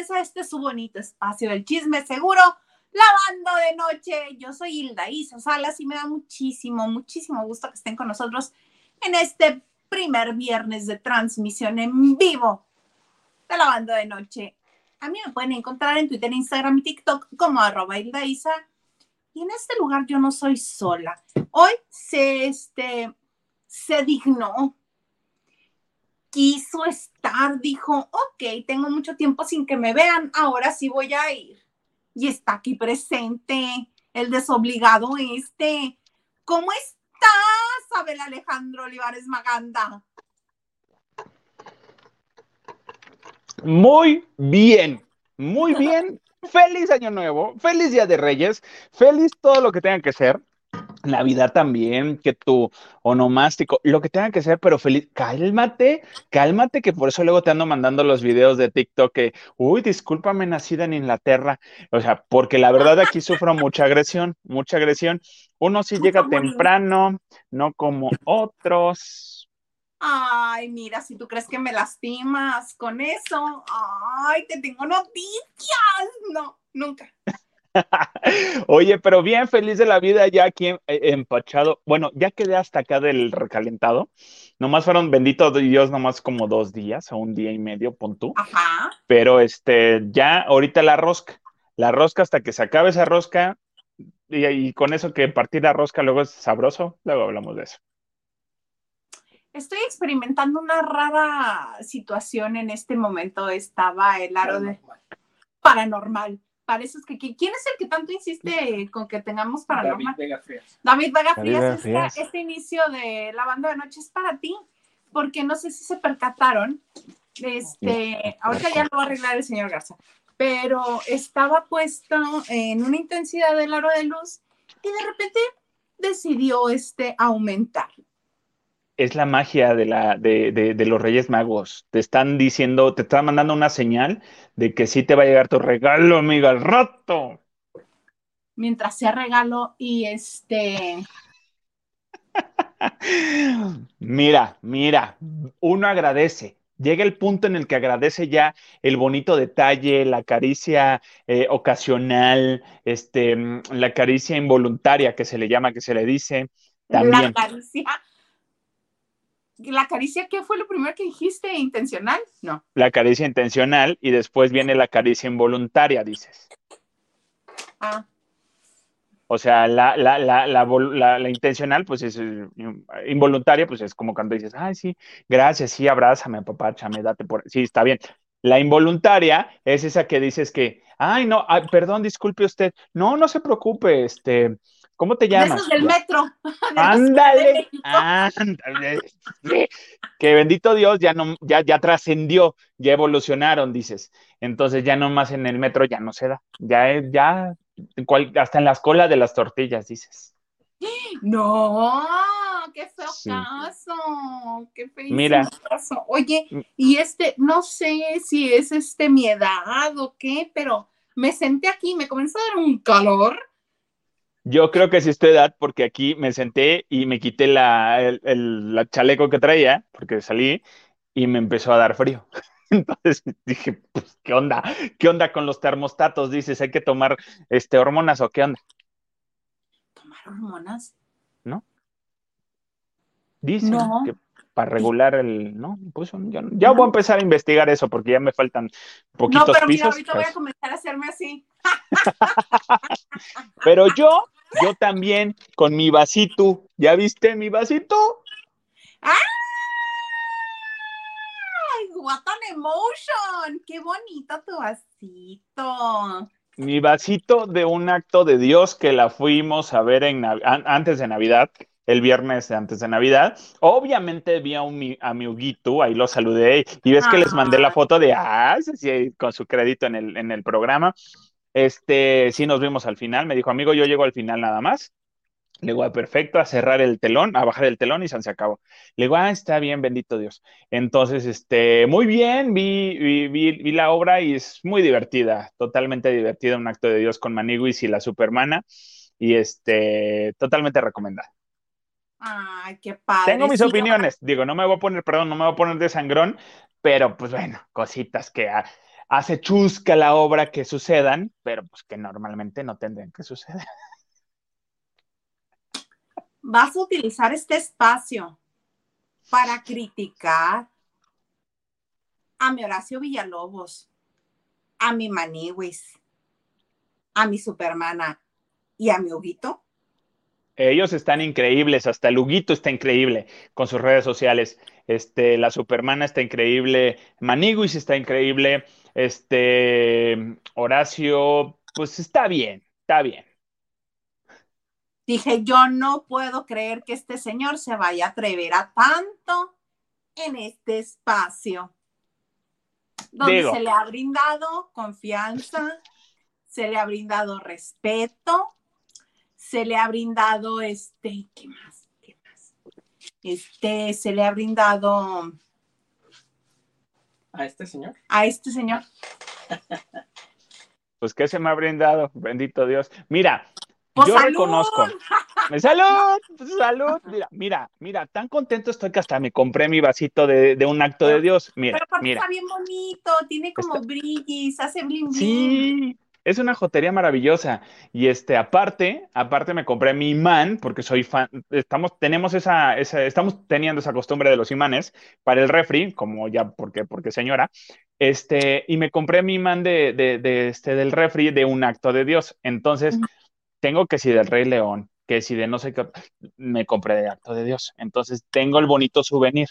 Ustedes a este su bonito espacio del chisme seguro, lavando de noche. Yo soy Hilda Isa Salas y me da muchísimo, muchísimo gusto que estén con nosotros en este primer viernes de transmisión en vivo de lavando de noche. A mí me pueden encontrar en Twitter, Instagram y TikTok como arroba Hilda Isa. Y en este lugar yo no soy sola. Hoy se, este, se dignó quiso estar, dijo, ok, tengo mucho tiempo sin que me vean, ahora sí voy a ir. Y está aquí presente el desobligado este. ¿Cómo estás, Abel Alejandro Olivares Maganda? Muy bien, muy bien. Feliz Año Nuevo, feliz Día de Reyes, feliz todo lo que tenga que ser. Navidad también, que tu onomástico, lo que tenga que ser, pero feliz, cálmate, cálmate, que por eso luego te ando mandando los videos de TikTok que, uy, discúlpame, nacida en Inglaterra, o sea, porque la verdad aquí sufro mucha agresión, mucha agresión. Uno sí llega temprano, no como otros. Ay, mira, si tú crees que me lastimas con eso, ay, te tengo noticias. No, nunca. Oye, pero bien feliz de la vida ya aquí empachado. Bueno, ya quedé hasta acá del recalentado. Nomás fueron, bendito Dios, nomás como dos días o un día y medio, pon tú. Ajá. Pero este, ya ahorita la rosca. La rosca hasta que se acabe esa rosca. Y, y con eso que partir la rosca luego es sabroso. Luego hablamos de eso. Estoy experimentando una rara situación en este momento. Estaba el aro de paranormal para es que ¿quién es el que tanto insiste con que tengamos para David Vega Frías. David Vega Frías, este, inicio de la banda de noche es para ti, porque no sé si se percataron, este, ahorita ya lo va a arreglar el señor Garza, pero estaba puesto en una intensidad del aro de luz y de repente decidió este aumentar es la magia de, la, de, de, los Reyes Magos. Te están diciendo, te están mandando una señal de que sí te va a llegar tu regalo, amiga, al rato. Mientras sea regalo y este... mira, mira, uno agradece. Llega el punto en el que agradece ya el bonito detalle, la caricia eh, ocasional, este, la caricia involuntaria que se le llama, que se le dice. También. La caricia la caricia, ¿qué fue lo primero que dijiste? ¿Intencional? No. La caricia intencional y después viene la caricia involuntaria, dices. Ah. O sea, la, la, la, la, intencional, pues es eh, involuntaria, pues es como cuando dices, ay, sí, gracias, sí, abrázame, papá, chame, date por. Sí, está bien. La involuntaria es esa que dices que, ay, no, perdón, disculpe usted. No, no se preocupe, este, ¿Cómo te llamas? esos del metro. ándale, ándale. Que bendito Dios ya no, ya, ya trascendió, ya evolucionaron, dices. Entonces ya nomás en el metro ya no se da. Ya, ya, hasta en las colas de las tortillas, dices. No, qué feo caso, qué feo Mira. caso. Oye, mm. y este, no sé si es este mi edad o qué, pero me senté aquí, me comenzó a dar un calor yo creo que sí es tu edad, porque aquí me senté y me quité la, el, chaleco que traía, porque salí, y me empezó a dar frío. Entonces dije, pues, ¿qué onda? ¿Qué onda con los termostatos? Dices, ¿hay que tomar este, hormonas o qué onda? ¿Tomar hormonas? ¿No? Dicen que para regular el, ¿no? Pues ya voy a empezar a investigar eso porque ya me faltan poquitos no, pero Mira, ahorita voy a pues. comenzar a hacerme así. pero yo, yo también con mi vasito, ¿ya viste mi vasito? What an emotion. Qué bonito tu vasito. Mi vasito de un acto de Dios que la fuimos a ver en, antes de Navidad el viernes antes de Navidad. Obviamente vi a, un, a mi Huguito, ahí lo saludé y ves que les mandé la foto de, ah, sí, con su crédito en el, en el programa. Este, sí nos vimos al final, me dijo, amigo, yo llego al final nada más. Le digo, ah, perfecto, a cerrar el telón, a bajar el telón y se acabó. Le digo, ah, está bien, bendito Dios. Entonces, este, muy bien, vi, vi, vi, la obra y es muy divertida, totalmente divertida, un acto de Dios con Maniguis y la Supermana, y este, totalmente recomendada. Ay, qué padre. Tengo mis opiniones. Digo, no me voy a poner, perdón, no me voy a poner de sangrón, pero pues bueno, cositas que ha- hace chusca la obra que sucedan, pero pues que normalmente no tendrían que suceder. Vas a utilizar este espacio para criticar a mi Horacio Villalobos, a mi Maniwis, a mi Supermana y a mi Huguito. Ellos están increíbles, hasta el Huguito está increíble con sus redes sociales. Este, la Supermana está increíble, Maniguis está increíble, este, Horacio, pues está bien, está bien. Dije, yo no puedo creer que este señor se vaya a atrever a tanto en este espacio, donde Digo. se le ha brindado confianza, se le ha brindado respeto, se le ha brindado este, ¿qué más? ¿Qué más? Este, se le ha brindado a este señor. a este señor. Pues que se me ha brindado, bendito Dios. Mira, Pues, yo ¡salud! reconozco. ¡Salud! ¡Salud! Mira, mira, mira, tan contento estoy que hasta me compré mi vasito de, de un acto de Dios. Mira, Pero aparte mira. está bien bonito, tiene como Está- brillis, hace bling bling. Sí, es una jotería maravillosa. Y este, aparte, aparte me compré mi imán, porque soy fan, estamos, tenemos esa, esa, estamos teniendo esa costumbre de los imanes para el refri, como ya, porque, porque señora, este, y me compré mi imán de, de, de este, del refri de un acto de Dios. Entonces, tengo que si del Rey León, que si de no sé qué, me compré de acto de Dios. Entonces, tengo el bonito souvenir.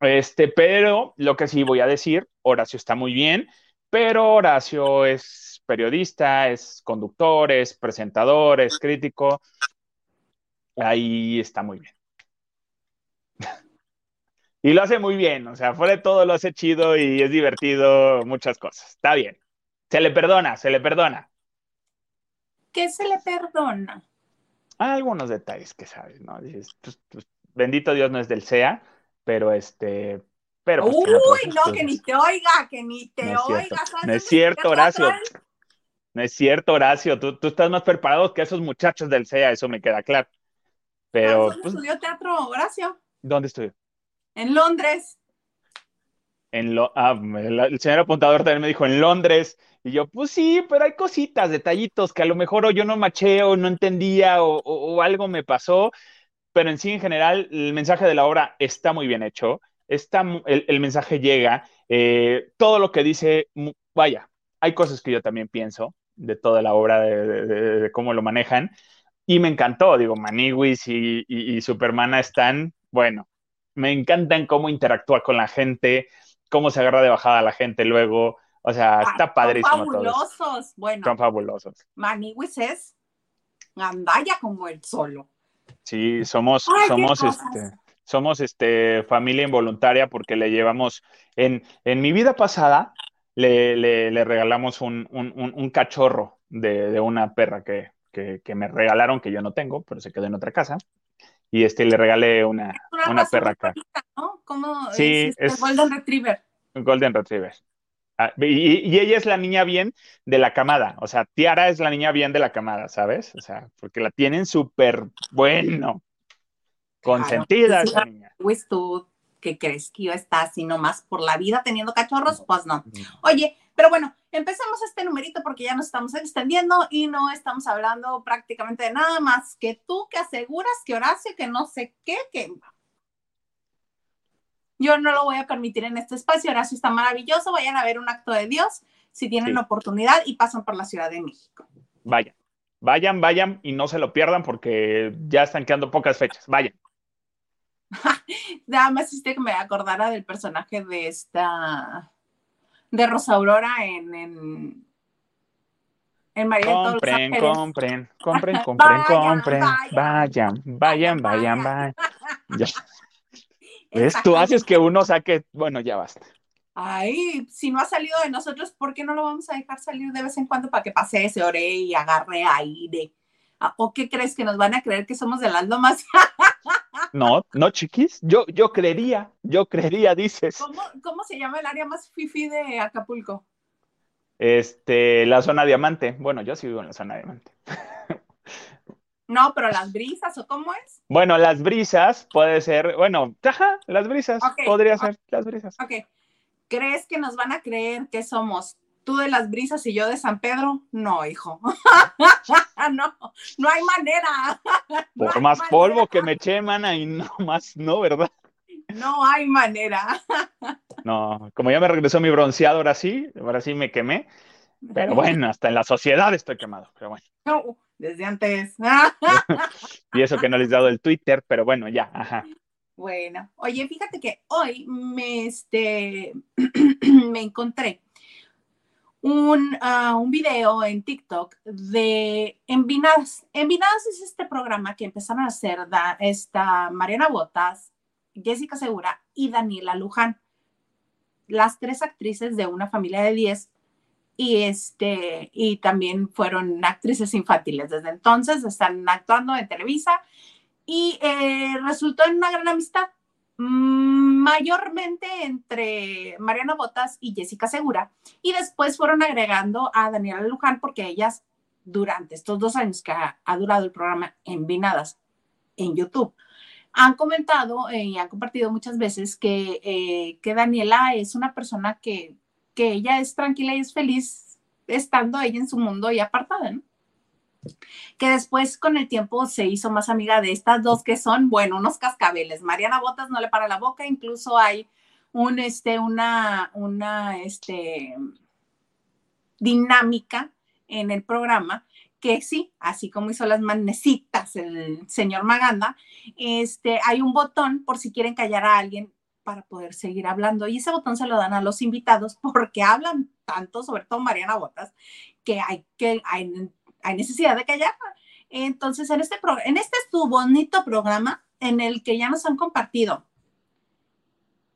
Este, pero lo que sí voy a decir, Horacio está muy bien, pero Horacio es periodista, es conductor, es presentador, es crítico. Ahí está muy bien. Y lo hace muy bien, o sea, fuera de todo lo hace chido y es divertido, muchas cosas. Está bien. Se le perdona, se le perdona. ¿Qué se le perdona? Hay algunos detalles que sabes, ¿no? Dices, pues, pues, bendito Dios no es del SEA, pero este, pero pues, Uy, no, que ni te oiga, que ni te No es cierto, oiga. ¿sabes? no es cierto, ¿Qué Horacio. No es cierto, Horacio. Tú, tú estás más preparado que esos muchachos del SEA, eso me queda claro. Pero, ¿Dónde pues, estudió teatro Horacio? ¿dónde estudió? En Londres. En lo, ah, el, señor apuntador también me dijo en Londres. Y yo, pues sí, pero hay cositas, detallitos que a lo mejor o yo no maché o no entendía o, o- o algo me pasó. Pero en sí, en general, el mensaje de la obra está muy bien hecho. Está, el, el mensaje llega. eh, todo lo que dice, vaya, hay cosas que yo también pienso de toda la obra, de, de- de- de cómo lo manejan. Y me encantó, digo, Maniwis y, y, y Supermana están, bueno, me encantan cómo interactúa con la gente, cómo se agarra de bajada a la gente luego. O sea, Ah, está Son padrísimo todo eso. fabulosos. Bueno, Son fabulosos. Maniwis es gandalla como el solo. Sí, somos, Ay, somos, este, somos este, familia involuntaria porque le llevamos, en, en mi vida pasada, le, le, le regalamos un, un, un, un cachorro de, de una perra que, que, que me regalaron, que yo no tengo, pero se quedó en otra casa. Y este, le regalé una, Una, una perra acá, ¿no? ¿Cómo Sí, es, este es- Golden Retriever? Golden Retriever. Ah, y, y ella es la niña bien de la camada, o sea, Tiara es la niña bien de la camada, ¿sabes? O sea, porque la tienen súper bueno, consentida Claro. esa niña. Pues tú, ¿qué crees que yo está así nomás por la vida teniendo cachorros? Pues no. Oye, pero bueno, empezamos este numerito porque ya nos estamos extendiendo y no estamos hablando prácticamente de nada más que tú que aseguras que Horacio, que no sé qué, que yo no lo voy a permitir en este espacio. Horacio está maravilloso. Vayan a ver un acto de Dios si tienen Sí. oportunidad y pasan por la Ciudad de México. Vayan, vayan, vayan y no se lo pierdan porque ya están quedando pocas fechas. Vayan. Nada más hiciste que me acordara del personaje de esta, de Rosa Aurora en, en, en María de todos los Compren, compren, compren, compren, Vayan, compren. vayan. Vayan, vayan, vayan. Ya. Tú haces que uno saque, bueno, ya basta. Ay, si no ha salido de nosotros, ¿por qué no lo vamos a dejar salir de vez en cuando para que pase ese ore y agarre aire? Ah, ¿O qué crees que nos van a creer que somos de las lomas? No, no, chiquis. Yo, yo creería, yo creería, dices. ¿Cómo, cómo se llama el área más fifi de Acapulco? Este, la zona diamante. Bueno, yo sí vivo en la zona diamante. No, pero las brisas, ¿o cómo es? Bueno, las brisas puede ser, bueno, ajá, las brisas, podría ser las brisas. Ok. ¿Crees que nos van a creer que somos tú de las brisas y yo de San Pedro? No, hijo. no, no hay manera. Por más polvo que me eche, mana, y no más, no, ¿verdad? No hay manera. no, como ya me regresó mi bronceado, ahora sí, ahora sí me quemé. Pero bueno, hasta en la sociedad estoy quemado, pero bueno. No, desde antes. y eso que no les he dado el Twitter, pero bueno, ya, ajá. Bueno, oye, fíjate que hoy me, este, me encontré un, uh, un video en TikTok de Envinadas. Envinadas es este programa que empezaron a hacer da, esta Mariana Botas, Jessica Segura y Daniela Luján. Las tres actrices de una familia de 10 y este y también fueron actrices infantiles desde entonces están actuando en Televisa y eh, resultó en una gran amistad mayormente entre Mariana Botas y Jessica Segura y después fueron agregando a Daniela Luján porque ellas durante estos dos años que ha, durado el programa Envinadas en YouTube han comentado eh, y han compartido muchas veces que, eh, que Daniela es una persona que que ella es tranquila y es feliz estando ella en su mundo y apartada, ¿no? Que después con el tiempo se hizo más amiga de estas dos que son, bueno, unos cascabeles. Mariana Botas no le para la boca, incluso hay un, este, una, una, este, dinámica en el programa que sí, así como hizo las manecitas el señor Maganda, este, hay un botón por si quieren callar a alguien para poder seguir hablando. Y ese botón se lo dan a los invitados porque hablan tanto, sobre todo Mariana Botas, que hay, que, hay, hay necesidad de callar. Entonces, en este, en este es tu bonito programa en el que ya nos han compartido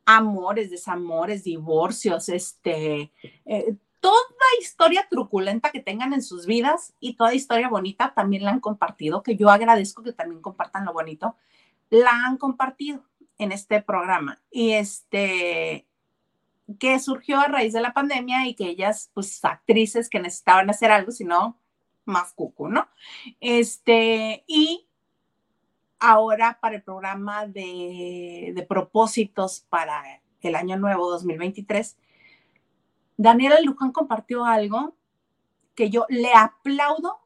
amores, desamores, divorcios, este, eh, toda historia truculenta que tengan en sus vidas y toda historia bonita también la han compartido, que yo agradezco que también compartan lo bonito, la han compartido en este programa. Y este, que surgió a raíz de la pandemia y que ellas, pues actrices que necesitaban hacer algo, sino más cucu, ¿no? Este, y ahora para el programa de, de propósitos para el año nuevo 2023, Daniela Luján compartió algo que yo le aplaudo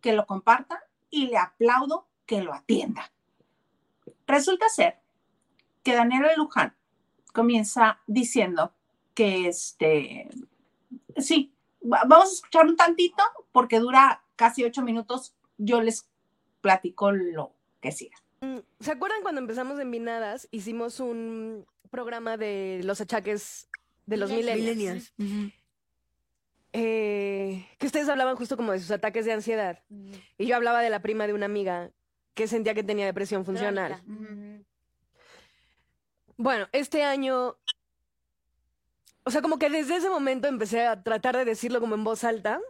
que lo comparta y le aplaudo que lo atienda. Resulta ser que Daniela Luján comienza diciendo que este, sí, vamos a escuchar un tantito porque dura casi ocho minutos. Yo les platico lo que siga. Mm, ¿Se acuerdan cuando empezamos en Vinadas? Hicimos un programa de los achaques de los millennials. Eh, que ustedes hablaban justo como de sus ataques de ansiedad. Y yo hablaba de la prima de una amiga que sentía que tenía depresión funcional. Bueno, este año, o sea, como que desde ese momento empecé a tratar de decirlo como en voz alta,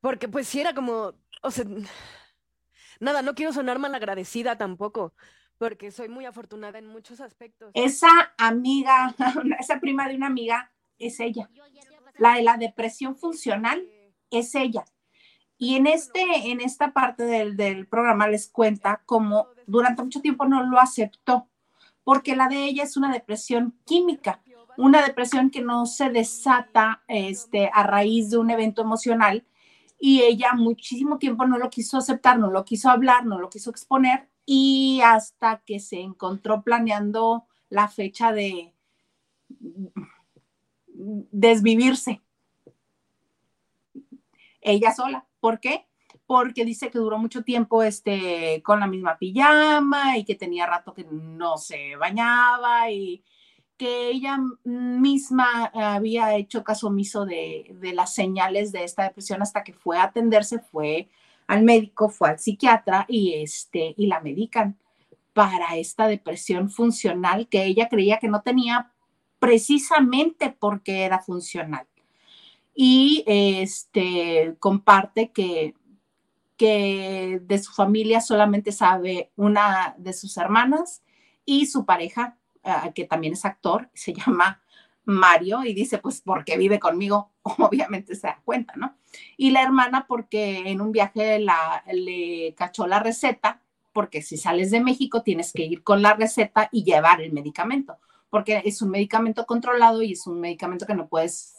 porque pues sí era como, o sea, nada, no quiero sonar mal agradecida tampoco, porque soy muy afortunada en muchos aspectos. Esa amiga, esa prima de una amiga es ella. La de la depresión funcional es ella. Y en, este, en esta parte del, del programa les cuenta cómo durante mucho tiempo no lo aceptó, porque la de ella es una depresión química, una depresión que no se desata este, a raíz de un evento emocional y ella muchísimo tiempo no lo quiso aceptar, no lo quiso hablar, no lo quiso exponer y hasta que se encontró planeando la fecha de desvivirse. Ella sola. ¿Por qué? Porque dice que duró mucho tiempo este, con la misma pijama y que tenía rato que no se bañaba y que ella misma había hecho caso omiso de, de las señales de esta depresión hasta que fue a atenderse, fue al médico, fue al psiquiatra y, este, y la medican para esta depresión funcional que ella creía que no tenía precisamente porque era funcional. Y este, comparte que, que de su familia solamente sabe una de sus hermanas y su pareja, que también es actor, se llama Mario, y dice, pues porque vive conmigo, obviamente se da cuenta, ¿no? Y la hermana porque en un viaje la, le cachó la receta, porque si sales de México tienes que ir con la receta y llevar el medicamento, porque es un medicamento controlado y es un medicamento que no puedes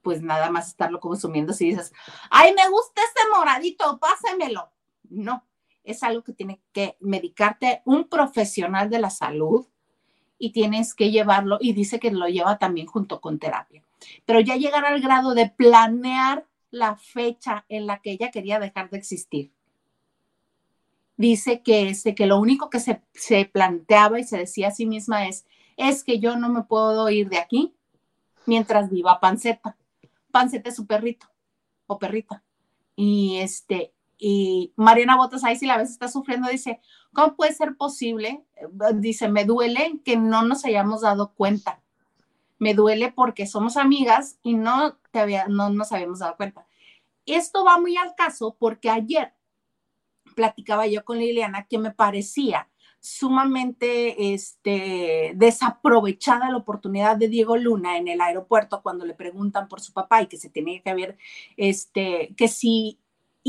pues nada más estarlo consumiendo si dices, ay, me gusta este moradito, pásemelo. No, es algo que tiene que medicarte un profesional de la salud y tienes que llevarlo y dice que lo lleva también junto con terapia. Pero ya llegar al grado de planear la fecha en la que ella quería dejar de existir. Dice que, este, que lo único que se, se planteaba y se decía a sí misma es, es que yo no me puedo ir de aquí mientras viva Panceta. Pancete su perrito o perrita. Y este, y Mariana Botas ahí si la vez está sufriendo, dice, ¿cómo puede ser posible? Dice, me duele que no nos hayamos dado cuenta. Me duele porque somos amigas y no, te había, no nos habíamos dado cuenta. Esto va muy al caso porque ayer platicaba yo con Liliana que me parecía sumamente este, desaprovechada la oportunidad de Diego Luna en el aeropuerto cuando le preguntan por su papá y que se tenía que ver, este, que si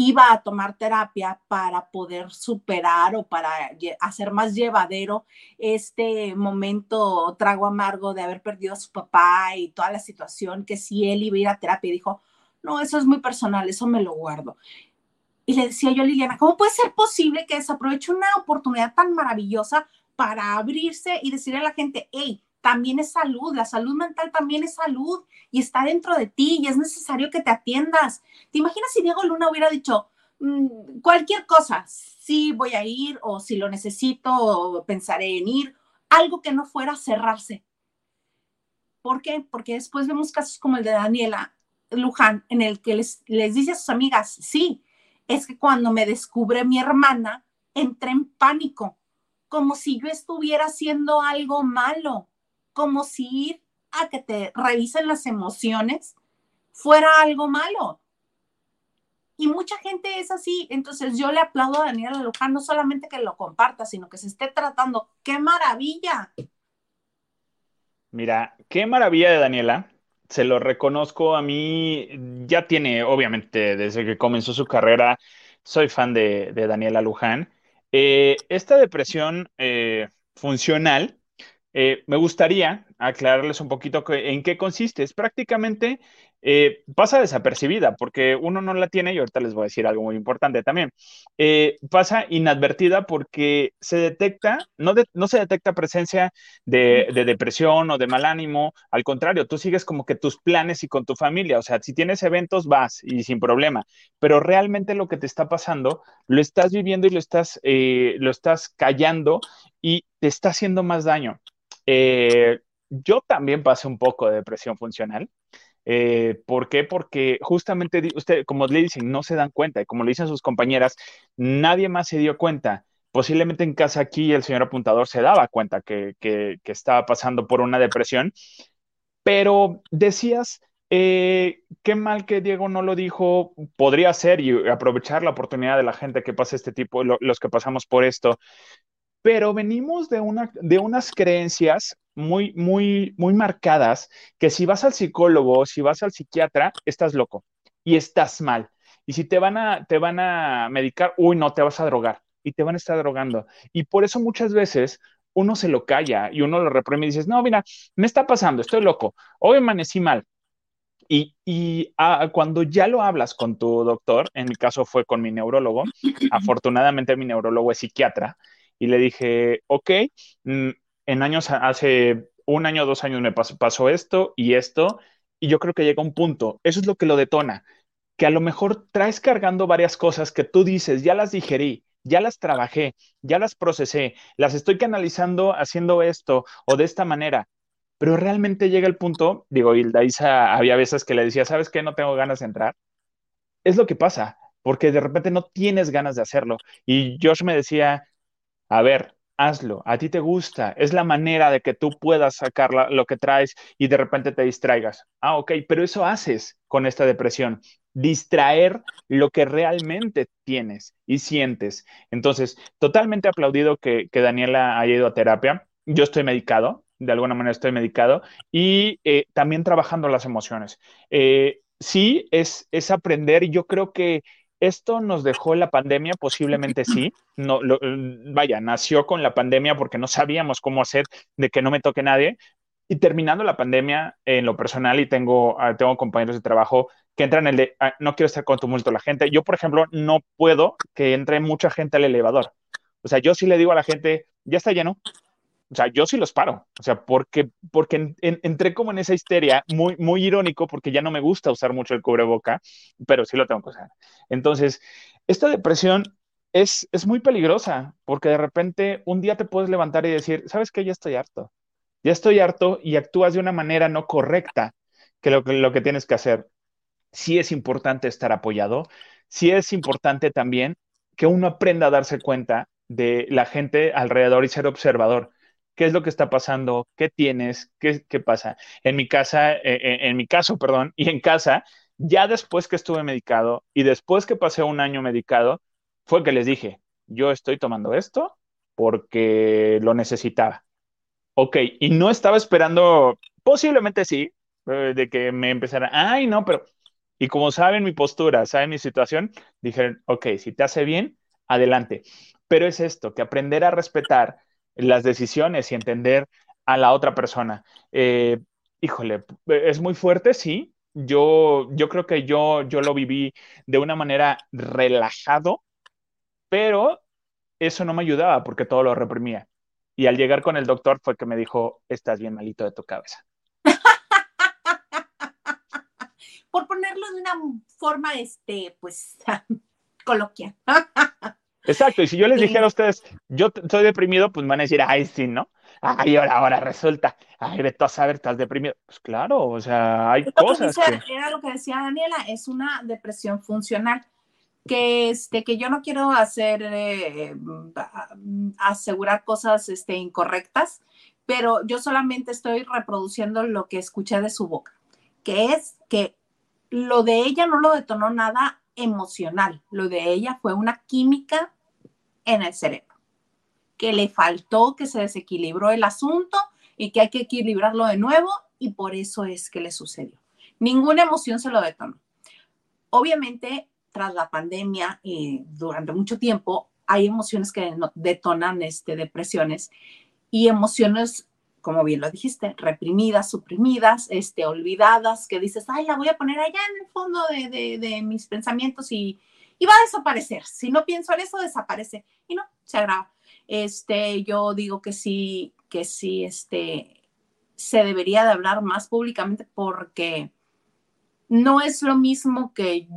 iba a tomar terapia para poder superar o para hacer más llevadero este momento trago amargo de haber perdido a su papá y toda la situación, que si él iba a ir a terapia, dijo, no, eso es muy personal, eso me lo guardo. Y le decía yo a Liliana, ¿cómo puede ser posible que desaproveche una oportunidad tan maravillosa para abrirse y decirle a la gente, hey, también es salud, la salud mental también es salud y está dentro de ti y es necesario que te atiendas. ¿Te imaginas si Diego Luna hubiera dicho mm, cualquier cosa, sí voy a ir o si lo necesito o pensaré en ir, algo que no fuera cerrarse? ¿Por qué? Porque después vemos casos como el de Daniela Luján en el que les, les dice a sus amigas, sí, es que cuando me descubre mi hermana, entré en pánico, como si yo estuviera haciendo algo malo, como si ir a que te revisen las emociones fuera algo malo. Y mucha gente es así. Entonces yo le aplaudo a Daniela Luján, no solamente que lo comparta, sino que se esté tratando. ¡Qué maravilla! Mira, qué maravilla de Daniela se lo reconozco a mí, ya tiene, obviamente, desde que comenzó su carrera, soy fan de, Daniela Luján. Eh, esta depresión eh, funcional, eh, me gustaría aclararles un poquito en qué consiste. Es prácticamente eh, pasa desapercibida porque uno no la tiene y ahorita les voy a decir algo muy importante también. Eh, pasa inadvertida porque se detecta, no, se detecta presencia de, depresión o de mal ánimo, al contrario, tú sigues como que tus planes y con tu familia, o sea, si tienes eventos vas y sin problema, pero realmente lo que te está pasando lo estás viviendo y lo estás, eh, lo estás callando y te está haciendo más daño. Yo también pasé un poco de depresión funcional. Eh, ¿Por qué? Porque justamente usted, como le dicen, no se dan cuenta, y como le dicen sus compañeras, nadie más se dio cuenta. Posiblemente en casa aquí el señor apuntador se daba cuenta que, estaba pasando por una depresión, pero decías, eh, qué mal que Diego no lo dijo, podría ser y aprovechar la oportunidad de la gente que pasa este tipo, los que pasamos por esto, pero venimos de, una, de unas creencias muy, muy, muy marcadas que si vas al psicólogo, si vas al psiquiatra, estás loco y estás mal. Y si te van a, te van a medicar, uy, no, te vas a drogar y te van a estar drogando. Y por eso muchas veces uno se lo calla y uno lo reprime y dices, no, mira, me está pasando, estoy loco, hoy amanecí mal. Y, y ah, cuando ya lo hablas con tu doctor, en mi caso fue con mi neurólogo, afortunadamente mi neurólogo es psiquiatra, y le dije, ok, mm, en años, hace un año, dos años me pasó, esto y esto, y yo creo que llega un punto, eso es lo que lo detona, que a lo mejor traes cargando varias cosas que tú dices, ya las digerí, ya las trabajé, ya las procesé, las estoy canalizando haciendo esto o de esta manera, pero realmente llega el punto, digo, Hilda Isa había veces que le decía, ¿sabes qué? No tengo ganas de entrar. Es lo que pasa, porque de repente no tienes ganas de hacerlo. Y Josh me decía, a ver, hazlo, a ti te gusta, es la manera de que tú puedas sacar lo que traes y de repente te distraigas. Ah, ok, pero eso haces con esta depresión, distraer lo que realmente tienes y sientes. Entonces, totalmente aplaudido que, Daniela haya ido a terapia. Yo estoy medicado, de alguna manera estoy medicado, y eh, también trabajando las emociones. Eh, sí, es, es aprender, yo creo que esto nos dejó la pandemia, posiblemente sí. No, vaya, nació con la pandemia porque no sabíamos cómo hacer de que no me toque nadie. Y terminando la pandemia, en lo personal, y tengo, ah, tengo compañeros de trabajo que entran en el de, ah, no quiero estar con tumulto la gente. Yo, por ejemplo, no puedo que entre mucha gente al elevador. O sea, yo sí le digo a la gente, ya está lleno, o sea, yo sí los paro, o sea, porque, porque entré como en esa histeria, muy, muy irónico, porque ya no me gusta usar mucho el cubreboca, pero sí lo tengo que usar. Entonces, esta depresión es, es muy peligrosa, porque de repente un día te puedes levantar y decir, ¿sabes qué? Ya estoy harto. Ya estoy harto y actúas de una manera no correcta que lo, lo que tienes que hacer. Sí es importante estar apoyado, sí es importante también que uno aprenda a darse cuenta de la gente alrededor y ser observador qué es lo que está pasando, qué tienes, qué, qué pasa. En mi casa, eh, eh, en mi caso, perdón, y en casa, ya después que estuve medicado y después que pasé un año medicado, fue que les dije, yo estoy tomando esto porque lo necesitaba. Ok, y no estaba esperando, posiblemente sí, eh, de que me empezara, ay, no, pero, y como saben mi postura, saben mi situación, dijeron, ok, si te hace bien, adelante. Pero es esto, que aprender a respetar las decisiones y entender a la otra persona. Eh, híjole, es muy fuerte, sí. Yo, yo creo que yo, yo lo viví de una manera relajado, pero eso no me ayudaba porque todo lo reprimía. Y al llegar con el doctor fue que me dijo, estás bien malito de tu cabeza. Por ponerlo de una forma, este, pues, coloquial. Exacto, y si yo les dijera a ustedes, yo estoy deprimido, pues me van a decir, ay, sí, ¿no? Ay, ahora, ahora resulta, ay, de a saber, estás deprimido. Pues claro, o sea, hay cosas que, Era lo que decía Daniela, es una depresión funcional, que, este, que yo no quiero hacer, eh, asegurar cosas este, incorrectas, pero yo solamente estoy reproduciendo lo que escuché de su boca, que es que lo de ella no lo detonó nada emocional, lo de ella fue una química en el cerebro, que le faltó, que se desequilibró el asunto y que hay que equilibrarlo de nuevo y por eso es que le sucedió. Ninguna emoción se lo detonó. Obviamente, tras la pandemia y durante mucho tiempo, hay emociones que detonan este, depresiones y emociones, como bien lo dijiste, reprimidas, suprimidas, este, olvidadas, que dices, ay, la voy a poner allá en el fondo de, de mis pensamientos y, y va a desaparecer. Si no pienso en eso, desaparece. Y no, se agrava. Este, yo digo que sí, que sí, este, se debería de hablar más públicamente porque no es lo mismo que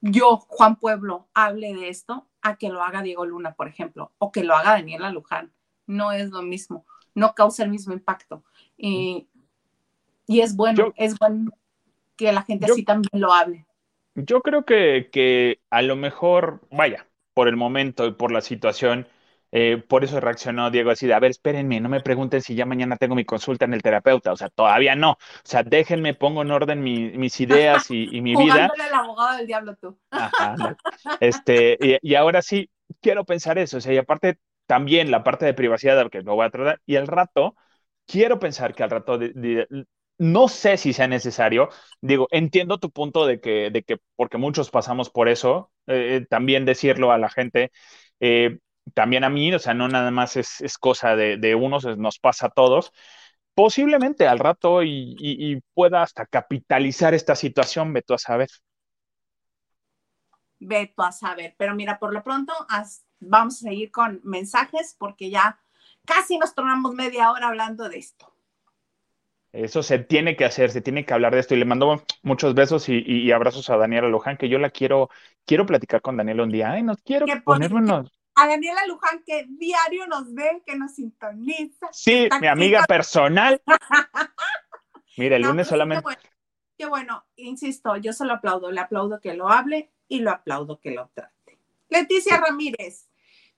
yo, Juan Pueblo, hable de esto a que lo haga Diego Luna, por ejemplo, o que lo haga Daniela Luján. No es lo mismo, no causa el mismo impacto. Y, es bueno, es bueno que la gente así también lo hable. Yo creo que, a lo mejor, vaya, por el momento y por la situación, eh, por eso reaccionó Diego así de, a ver, espérenme, no me pregunten si ya mañana tengo mi consulta en el terapeuta, o sea, todavía no, o sea, déjenme, pongo en orden mis ideas y, mi vida. el abogado del diablo tú. Este, y, ahora sí, quiero pensar eso, o sea, y aparte también la parte de privacidad, que lo voy a tratar, y al rato, quiero pensar que al rato no sé si sea necesario. Digo, entiendo tu punto de que, de que porque muchos pasamos por eso, eh, también decirlo a la gente, eh, también a mí, o sea, no nada más es, cosa de, unos, nos pasa a todos. Posiblemente al rato y, pueda hasta capitalizar esta situación, Beto a saber. Beto a saber, pero mira, por lo pronto vamos a seguir con mensajes porque ya casi nos tornamos media hora hablando de esto. Eso se tiene que hacer, se tiene que hablar de esto. Y le mando muchos besos y, abrazos a Daniela Luján, que yo la quiero, quiero platicar con Daniela un día. Ay, no quiero ponerme A Daniela Luján, que diario nos ve, que nos sintoniza. Sí, mi amiga personal. Mira, el lunes pues, solamente. Qué bueno, insisto, yo se lo aplaudo, le aplaudo que lo hable y lo aplaudo que lo trate. Leticia Ramírez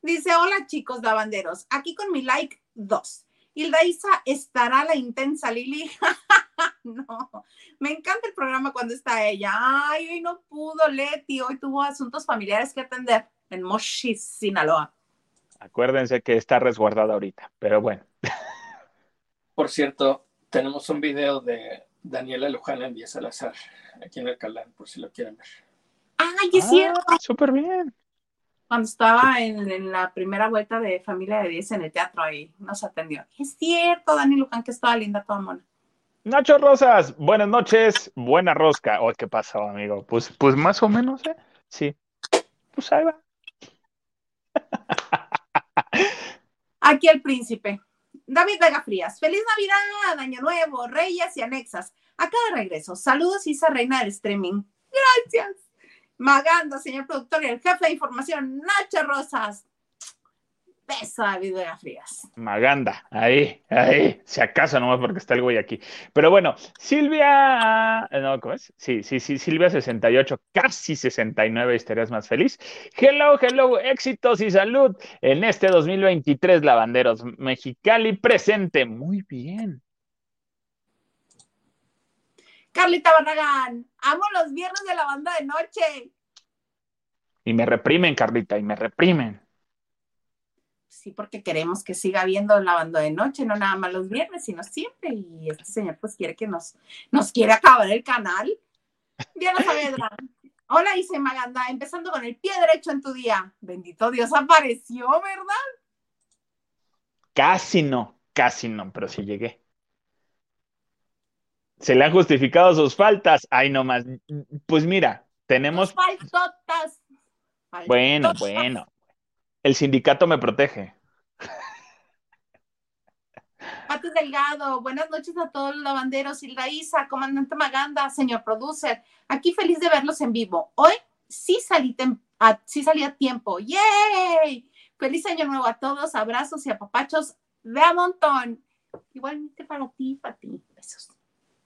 dice: Hola chicos lavanderos, aquí con mi like 2. Hilda Isa, ¿estará la intensa Lili? no, me encanta el programa cuando está ella. Ay, hoy no pudo Leti, hoy tuvo asuntos familiares que atender en Moshi, Sinaloa. Acuérdense que está resguardada ahorita, pero bueno. Por cierto, tenemos un video de Daniela Luján en Díaz Salazar, aquí en el canal, por si lo quieren ver. ¡Ay, es cierto! Ah, Súper bien. Cuando estaba en, en la primera vuelta de Familia de 10 en el teatro ahí, nos atendió. Es cierto, Dani Luján, que estaba linda, toda mona. Nacho Rosas, buenas noches, buena rosca. Oh, ¿qué pasó, amigo? Pues, pues más o menos, ¿eh? Sí. Pues ahí va. Aquí el príncipe. David Vega Frías. Feliz Navidad, Año Nuevo, Reyes y Anexas. Acá de regreso. Saludos, Isa Reina del Streaming. Gracias. Maganda, señor productor y el jefe de información, Nacho Rosas. Beso a Vega Frías. Maganda, ahí, ahí, si acaso nomás porque está el güey aquí. Pero bueno, Silvia, no, ¿cómo es? Sí, sí, sí, Silvia 68, casi 69, estarías más feliz. Hello, hello, éxitos y salud en este 2023 Lavanderos Mexicali presente. Muy bien. Carlita Barragán, amo los viernes de la banda de noche. Y me reprimen, Carlita, y me reprimen. Sí, porque queremos que siga habiendo la banda de noche, no nada más los viernes, sino siempre. Y este señor pues quiere que nos, nos quiere acabar el canal. Diana Saavedra. Hola, dice Maganda, empezando con el pie derecho en tu día. Bendito Dios, apareció, ¿verdad? Casi no, casi no, pero sí llegué. Se le han justificado sus faltas. Ay, no más. Pues mira, tenemos. Faltotas. Bueno, bueno. El sindicato me protege. Pati Delgado, buenas noches a todos los lavanderos. Hilda Isa, comandante Maganda, señor producer. Aquí feliz de verlos en vivo. Hoy sí salí, a, sí salí a tiempo. ¡Yay! Feliz año nuevo a todos. Abrazos y apapachos de a montón. Igualmente para ti, Pati. Besos.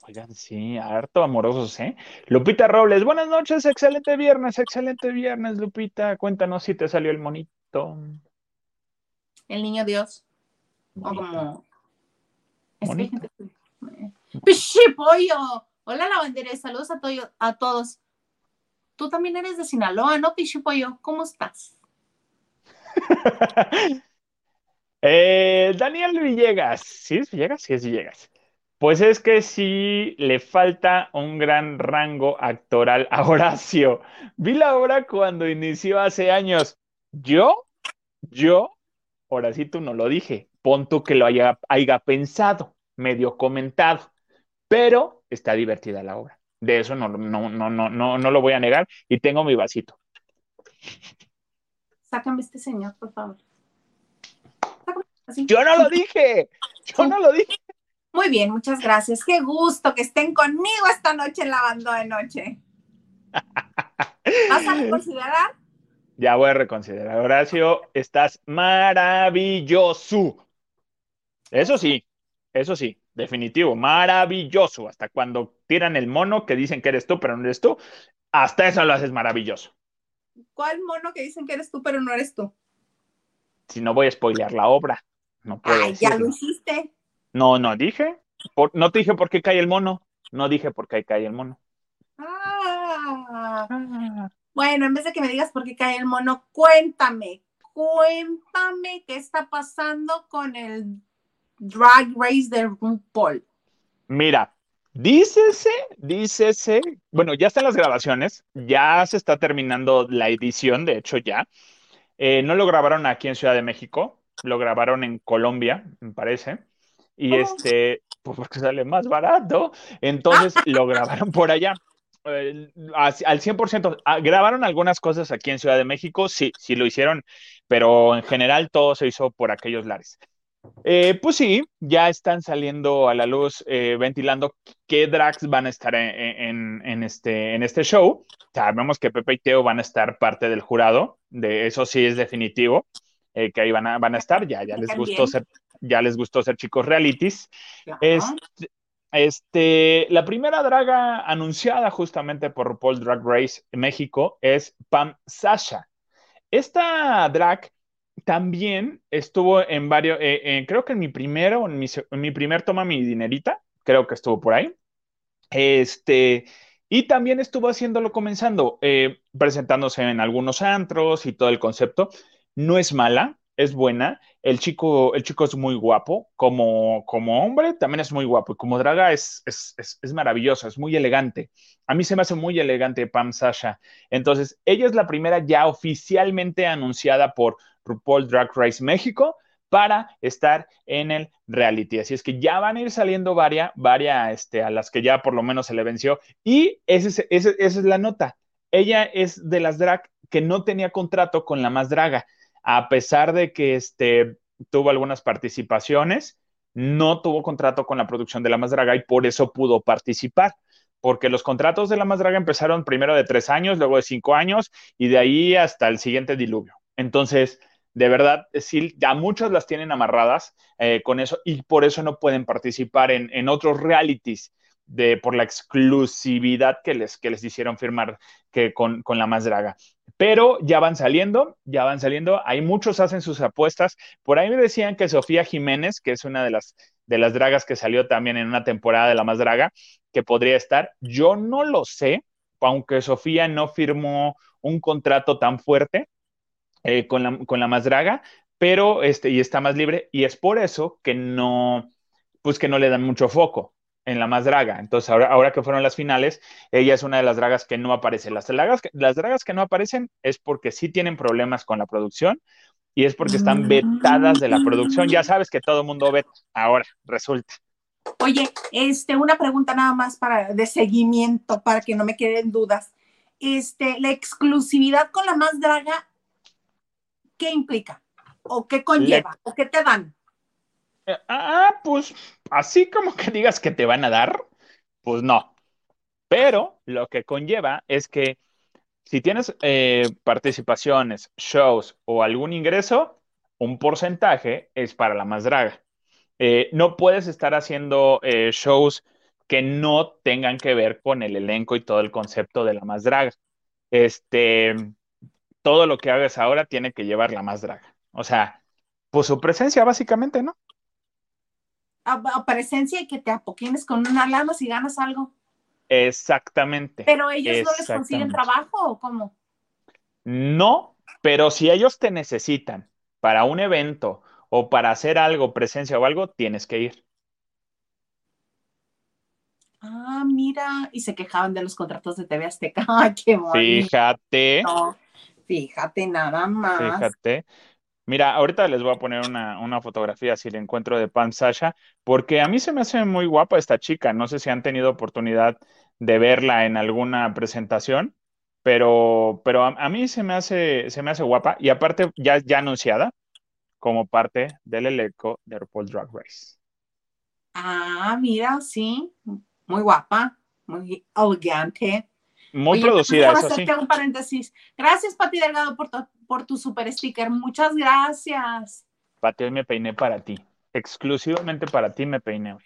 Oigan, sí, harto amorosos, ¿eh? Lupita Robles, buenas noches, excelente viernes, excelente viernes, Lupita. Cuéntanos si te salió el monito. El niño Dios. O como. Bonito. Hola. Saludos a, to- a todos. Tú también eres de Sinaloa, ¿no, Pichi Pollo? ¿Cómo estás? Eh, Daniel Villegas, ¿sí es Villegas? Sí es Villegas. Pues es que sí le falta un gran rango actoral a Horacio. Vi la obra cuando inició hace años. Yo, yo, Horacito no lo dije. Pon tú que lo haya, haya pensado, medio comentado, pero está divertida la obra. De eso no, no, no, no, no, no lo voy a negar y tengo mi vasito. Sácame este señor, por favor. Sácame, así. Yo no lo dije, yo no lo dije. Muy bien, muchas gracias. Qué gusto que estén conmigo esta noche en la banda de noche. ¿Vas a reconsiderar? Ya voy a reconsiderar. Horacio, estás maravilloso. Eso sí, eso sí, definitivo, maravilloso. Hasta cuando tiran el mono que dicen que eres tú, pero no eres tú, hasta eso lo haces maravilloso. ¿Cuál mono que dicen que eres tú, pero no eres tú? Si no voy a spoilear la obra, no puedo Ay, ya lo hiciste. No, no dije. Por- no te dije por qué cae el mono. No dije por qué cae el mono. Ah. Ah, Bueno, en vez de que me digas por qué cae el mono, cuéntame, cuéntame qué está pasando con el Drag Race de RuPaul. Mira, dícese, dícese, bueno, ya están las grabaciones, ya se está terminando la edición, de hecho ya. Eh, no lo grabaron aquí en Ciudad de México, lo grabaron en Colombia, me parece. Y Oh. este, pues porque sale más barato, entonces lo grabaron por allá. Eh, al 100%, Ah, grabaron algunas cosas aquí en Ciudad de México, sí, sí lo hicieron, pero en general todo se hizo por aquellos lares. Eh, pues sí, ya están saliendo a la luz, eh, ventilando qué drags van a estar en, en- en este, en este show. Sabemos que Pepe y Teo van a estar parte del jurado, de eso sí es definitivo, eh, que ahí van a, van a estar, ya, ya les También. gustó ser, ya les gustó ser chicos realities. Este, este, la primera draga anunciada justamente por RuPaul Drag Race México es Pam Sasha. Esta drag también estuvo en varios, eh, eh, creo que en mi primero, en mi, en mi primer toma mi dinerita, creo que estuvo por ahí. Este, y también estuvo haciéndolo comenzando, eh, presentándose en algunos antros y todo el concepto. No es mala, es buena. El chico, el chico es muy guapo. Como, como hombre, también es muy guapo. Y como draga es, es, es, maravilloso, es muy elegante. A mí se me hace muy elegante Pam Sasha. Entonces, ella es la primera ya oficialmente anunciada por RuPaul Drag Race México para estar en el reality. Así es que ya van a ir saliendo varias, varias este, a las que ya por lo menos se le venció. Y esa es, esa es la nota. Ella es de las drag que no tenía contrato con la más draga a pesar de que este, tuvo algunas participaciones, no tuvo contrato con la producción de La Más Draga y por eso pudo participar, porque los contratos de La Más Draga empezaron primero de tres años, luego de cinco años y de ahí hasta el siguiente diluvio. Entonces, de verdad, sí, ya muchas las tienen amarradas eh, con eso y por eso no pueden participar en, en otros realities. De, por la exclusividad que les, que les hicieron firmar que con, con la más draga pero ya van saliendo, ya van saliendo. Hay muchos hacen sus apuestas. Por ahí me decían que Sofía Jiménez, que es una de las de las dragas que salió también en una temporada de La Más Draga, que podría estar. Yo no lo sé, aunque Sofía no firmó un contrato tan fuerte eh, con, la, con la Más Draga, pero este, y está más libre, y es por eso que no, pues que no le dan mucho foco en la más draga. Entonces, ahora, ahora que fueron las finales, ella es una de las dragas que no aparece. Las dragas, las dragas que no aparecen es porque sí tienen problemas con la producción y es porque están vetadas de la producción. Ya sabes que todo el mundo ve ahora, resulta. Oye, este, una pregunta nada más para de seguimiento, para que no me queden dudas. Este, la exclusividad con la más draga, ¿qué implica? ¿O qué conlleva? ¿O qué te dan? Eh, ah, pues así como que digas que te van a dar, pues no. Pero lo que conlleva es que si tienes eh, participaciones, shows o algún ingreso, un porcentaje es para la más draga. Eh, no puedes estar haciendo shows que no tengan que ver con el elenco y todo el concepto de la más draga. Este, todo lo que hagas ahora tiene que llevar la más draga. O sea, pues su presencia básicamente, ¿no? A, presencia y que te apoquines con una lana si ganas algo. Exactamente. Pero ellos no les consiguen trabajo o cómo? No, pero si ellos te necesitan para un evento o para hacer algo, presencia o algo, tienes que ir. Ah, mira, y se quejaban de los contratos de TV Azteca. Ay, qué bonito. Fíjate. fíjate nada más. Fíjate. Mira, ahorita les voy a poner una, fotografía si le encuentro de Pam Sasha, porque a mí se me hace muy guapa esta chica. No sé si han tenido oportunidad de verla en alguna presentación, pero, pero a, mí se me hace, se me hace guapa y aparte ya, ya anunciada como parte del elenco de RuPaul Drag Race. Ah, mira, sí, muy guapa, muy elegante. Muy producida, eso sí. un paréntesis. Gracias, Pati Delgado, por tu, por tu super sticker. Muchas gracias. Pati, hoy me peiné para ti. Exclusivamente para ti me peiné hoy.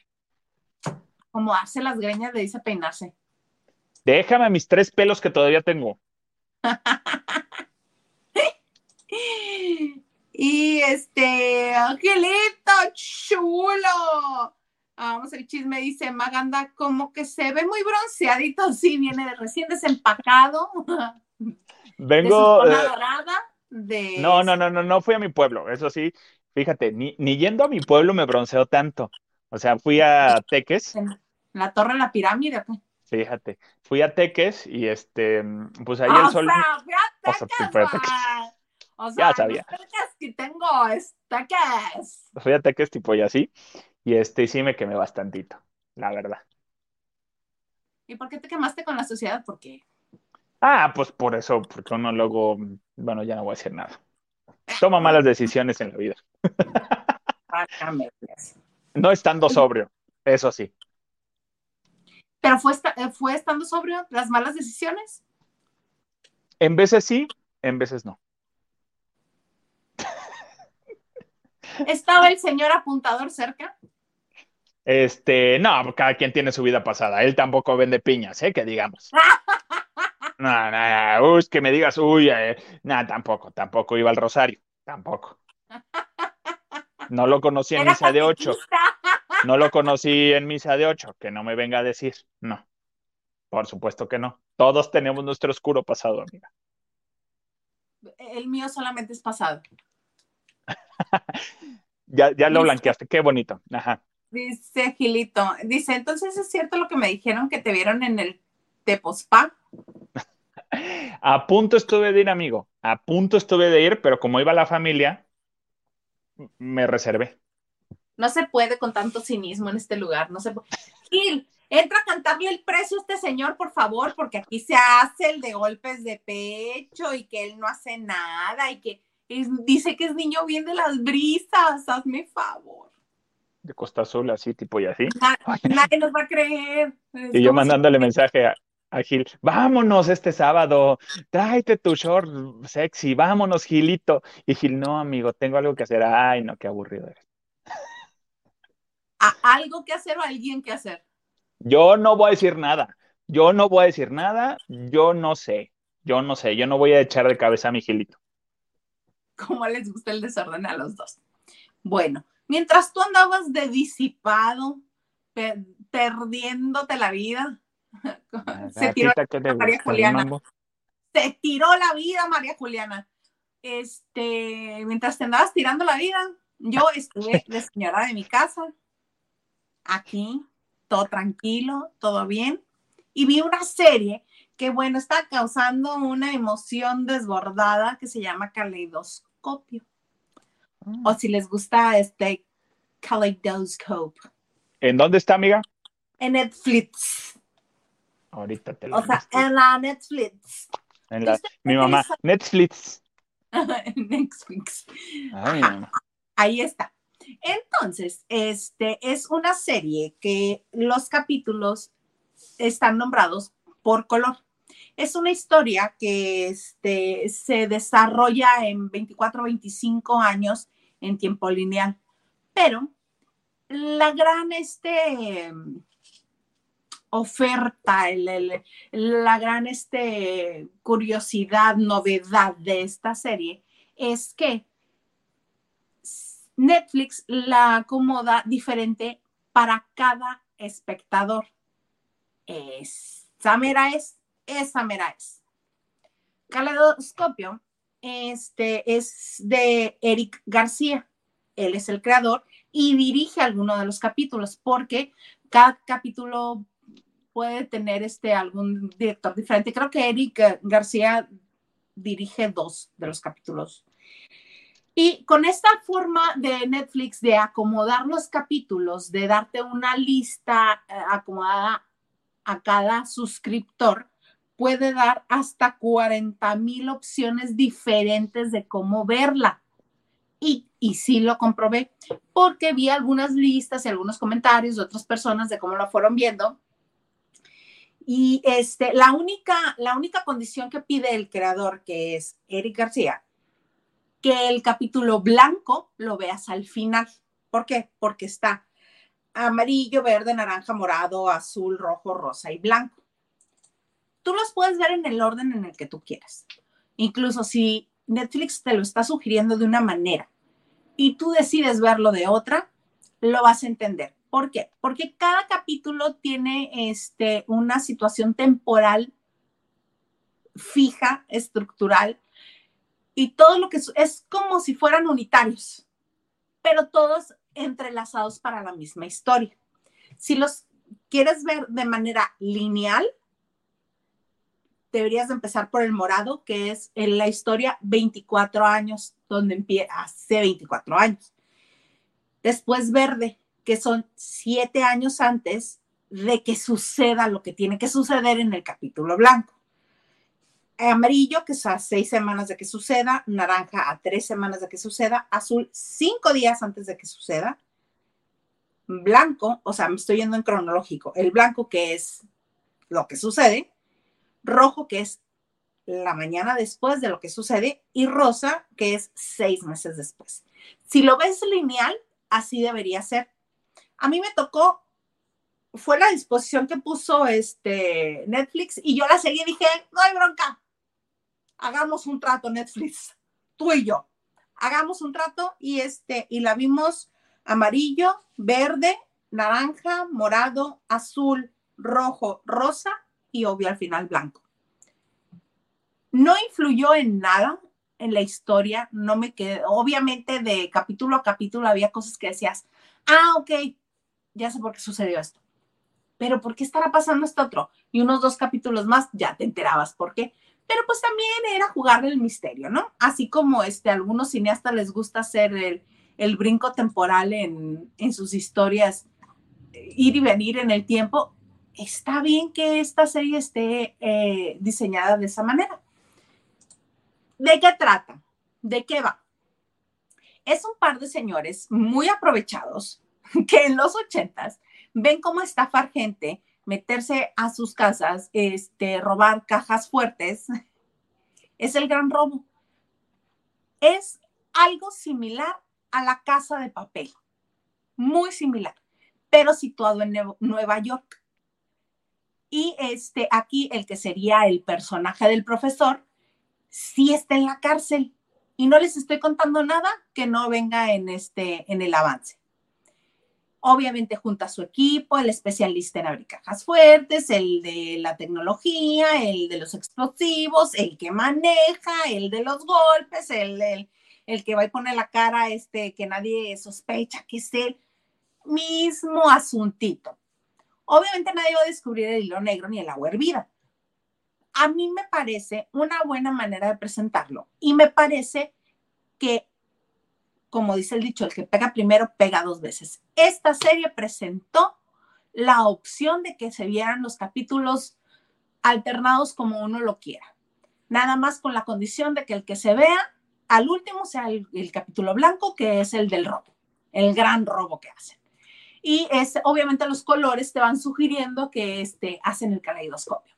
Como hace las greñas de dice peinarse. Déjame mis tres pelos que todavía tengo. y este, Angelito, chulo. Vamos, el chisme dice Maganda, como que se ve muy bronceadito, sí, viene de recién desempacado. Vengo. De, dorada, de... No, no, no, no, no fui a mi pueblo, eso sí, fíjate, ni, ni yendo a mi pueblo me bronceó tanto. O sea, fui a Teques. En la torre de la pirámide. Fíjate, fui a Teques y este, pues ahí el sol. Sea, fui a Teques, o sea, ya sabía. que tengo es Teques. Fui a Teques tipo y así. Y este sí me quemé bastantito, la verdad. ¿Y por qué te quemaste con la sociedad? ¿Por qué? Ah, pues por eso, porque uno luego, bueno, ya no voy a decir nada. Toma malas decisiones en la vida. no estando sobrio, eso sí. ¿Pero fue, eh, fue estando sobrio las malas decisiones? En veces sí, en veces no. ¿Estaba el señor apuntador cerca? Este, no, cada quien tiene su vida pasada. Él tampoco vende piñas, ¿eh? Que digamos. No, no, uy, que me digas, uy, eh, nada, tampoco, tampoco iba al Rosario, tampoco. No lo conocí en misa de ocho. No lo conocí en misa de ocho, que no me venga a decir, no. Por supuesto que no. Todos tenemos nuestro oscuro pasado, amiga. El mío solamente es pasado. ya, ya lo blanqueaste, qué bonito. Ajá. Dice Gilito, dice, entonces es cierto lo que me dijeron que te vieron en el Tepospa. A punto estuve de ir, amigo. A punto estuve de ir, pero como iba la familia, me reservé. No se puede con tanto cinismo en este lugar, no se puede. Gil, entra a cantarle el precio a este señor, por favor, porque aquí se hace el de golpes de pecho y que él no hace nada y que dice que es niño bien de las brisas, hazme favor. De Costa Azul, así, tipo y así. nadie nos va a creer. y yo mandándole mensaje a, a, Gil, vámonos este sábado, tráete tu short sexy, vámonos, Gilito. Y Gil, no, amigo, tengo algo que hacer. Ay, no, qué aburrido eres. ¿A algo que hacer o alguien que hacer? Yo no voy a decir nada. Yo no voy a decir nada. Yo no sé. Yo no sé. Yo no voy a echar de cabeza a mi Gilito. ¿Cómo les gusta el desorden a los dos? Bueno, mientras tú andabas de disipado, perdiéndote la vida, se tiró la María Juliana. Se tiró la vida, María Juliana. Este, mientras te andabas tirando la vida, yo estuve de señora de mi casa, aquí, todo tranquilo, todo bien, y vi una serie que, bueno, está causando una emoción desbordada que se llama Caleidoscopio. O si les gusta este Kaleidoscope. ¿En dónde está, amiga? En Netflix. Ahorita te lo O sea, en la Netflix. En la, mi mamá, Netflix. Netflix. Ahí está. Entonces, este es una serie que los capítulos están nombrados por color. Es una historia que este, se desarrolla en 24 25 años en tiempo lineal, pero la gran este, oferta, la gran este, curiosidad, novedad de esta serie es que Netflix la acomoda diferente para cada espectador. Esa mera es, esa mera es. Caleidoscopio este, es de Eric García. Él es el creador y dirige alguno de los capítulos porque cada capítulo puede tener este, algún director diferente. Creo que Eric García dirige dos de los capítulos y con esta forma de Netflix de acomodar los capítulos, de darte una lista eh, acomodada a cada suscriptor, puede dar hasta 40 mil opciones diferentes de cómo verla. Y, y sí lo comprobé, porque vi algunas listas y algunos comentarios de otras personas de cómo lo fueron viendo. Y este, la, única, la única condición que pide el creador, que es Eric García, que el capítulo blanco lo veas al final. ¿Por qué? Porque está amarillo, verde, naranja, morado, azul, rojo, rosa y blanco. Tú los puedes ver en el orden en el que tú quieras. Incluso si Netflix te lo está sugiriendo de una manera y tú decides verlo de otra, lo vas a entender. ¿Por qué? Porque cada capítulo tiene este, una situación temporal fija, estructural, y todo lo que es, como si fueran unitarios, pero todos entrelazados para la misma historia. Si los quieres ver de manera lineal, deberías empezar por el morado, que es en la historia 24 años, donde empieza hace 24 años. Después verde, que son siete años antes de que suceda lo que tiene que suceder en el capítulo blanco amarillo, que es a seis semanas de que suceda, naranja a tres semanas de que suceda, azul cinco días antes de que suceda, blanco, o sea, me estoy yendo en cronológico, el blanco que es lo que sucede, rojo que es la mañana después de lo que sucede y rosa que es seis meses después. Si lo ves lineal, así debería ser. A mí me tocó, fue la disposición que puso este Netflix y yo la seguí y dije, no hay bronca, hagamos un trato Netflix, tú y yo, hagamos un trato y este, y la vimos amarillo, verde, naranja, morado, azul, rojo, rosa y obvio al final blanco. No influyó en nada en la historia, no me quedé, obviamente de capítulo a capítulo había cosas que decías, ah, ok, ya sé por qué sucedió esto, pero ¿por qué estará pasando esto otro? Y unos dos capítulos más ya te enterabas por qué. Pero pues también era jugar el misterio, ¿no? Así como este, a algunos cineastas les gusta hacer el, el brinco temporal en, en sus historias, ir y venir en el tiempo, está bien que esta serie esté eh, diseñada de esa manera. ¿De qué trata? ¿De qué va? Es un par de señores muy aprovechados que en los ochentas ven cómo estafar gente, meterse a sus casas, este, robar cajas fuertes. Es el gran robo. Es algo similar a la casa de papel, muy similar, pero situado en Nueva York. Y este, aquí el que sería el personaje del profesor, sí está en la cárcel. Y no les estoy contando nada que no venga en, este, en el avance. Obviamente junta a su equipo, el especialista en abrir cajas fuertes, el de la tecnología, el de los explosivos, el que maneja, el de los golpes, el, el, el que va y pone la cara, este, que nadie sospecha que es el mismo asuntito. Obviamente nadie va a descubrir el hilo negro ni el agua hervida. A mí me parece una buena manera de presentarlo y me parece que, como dice el dicho, el que pega primero pega dos veces. Esta serie presentó la opción de que se vieran los capítulos alternados como uno lo quiera. Nada más con la condición de que el que se vea al último sea el, capítulo blanco, que es el del robo, el gran robo que hacen y es, obviamente los colores te van sugiriendo que este, hacen el caleidoscopio.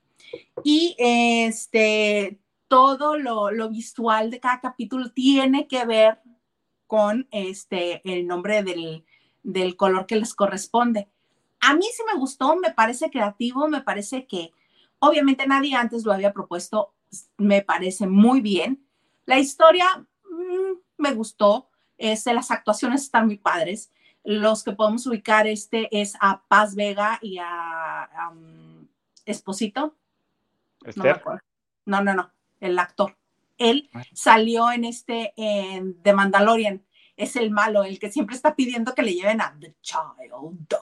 Y este, todo lo, lo, visual de cada capítulo tiene que ver con este, el nombre del, del color que les corresponde. A mí sí me gustó, me parece creativo, me parece que obviamente nadie antes lo había propuesto, me parece muy bien. La historia mmm, me gustó, este, las actuaciones están muy padres los que podemos ubicar este es a Paz Vega y a um, Esposito. No, no, no, el actor. Él ah. salió en este, en The Mandalorian. Es el malo, el que siempre está pidiendo que le lleven a The Child,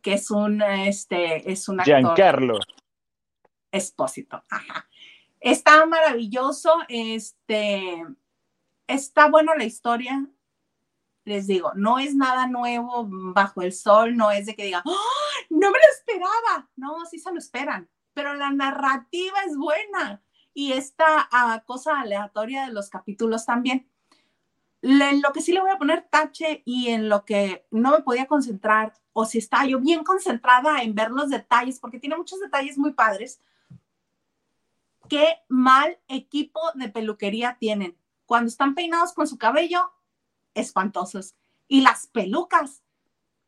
que es un, este, es un actor. Giancarlo. Espósito, ajá. Está maravilloso, este, está bueno la historia, les digo, no es nada nuevo bajo el sol, no es de que digan, ¡Oh, no me lo esperaba. No, sí se lo esperan, pero la narrativa es buena y esta uh, cosa aleatoria de los capítulos también. En lo que sí le voy a poner tache y en lo que no me podía concentrar, o si estaba yo bien concentrada en ver los detalles, porque tiene muchos detalles muy padres, qué mal equipo de peluquería tienen. Cuando están peinados con su cabello, espantosos. Y las pelucas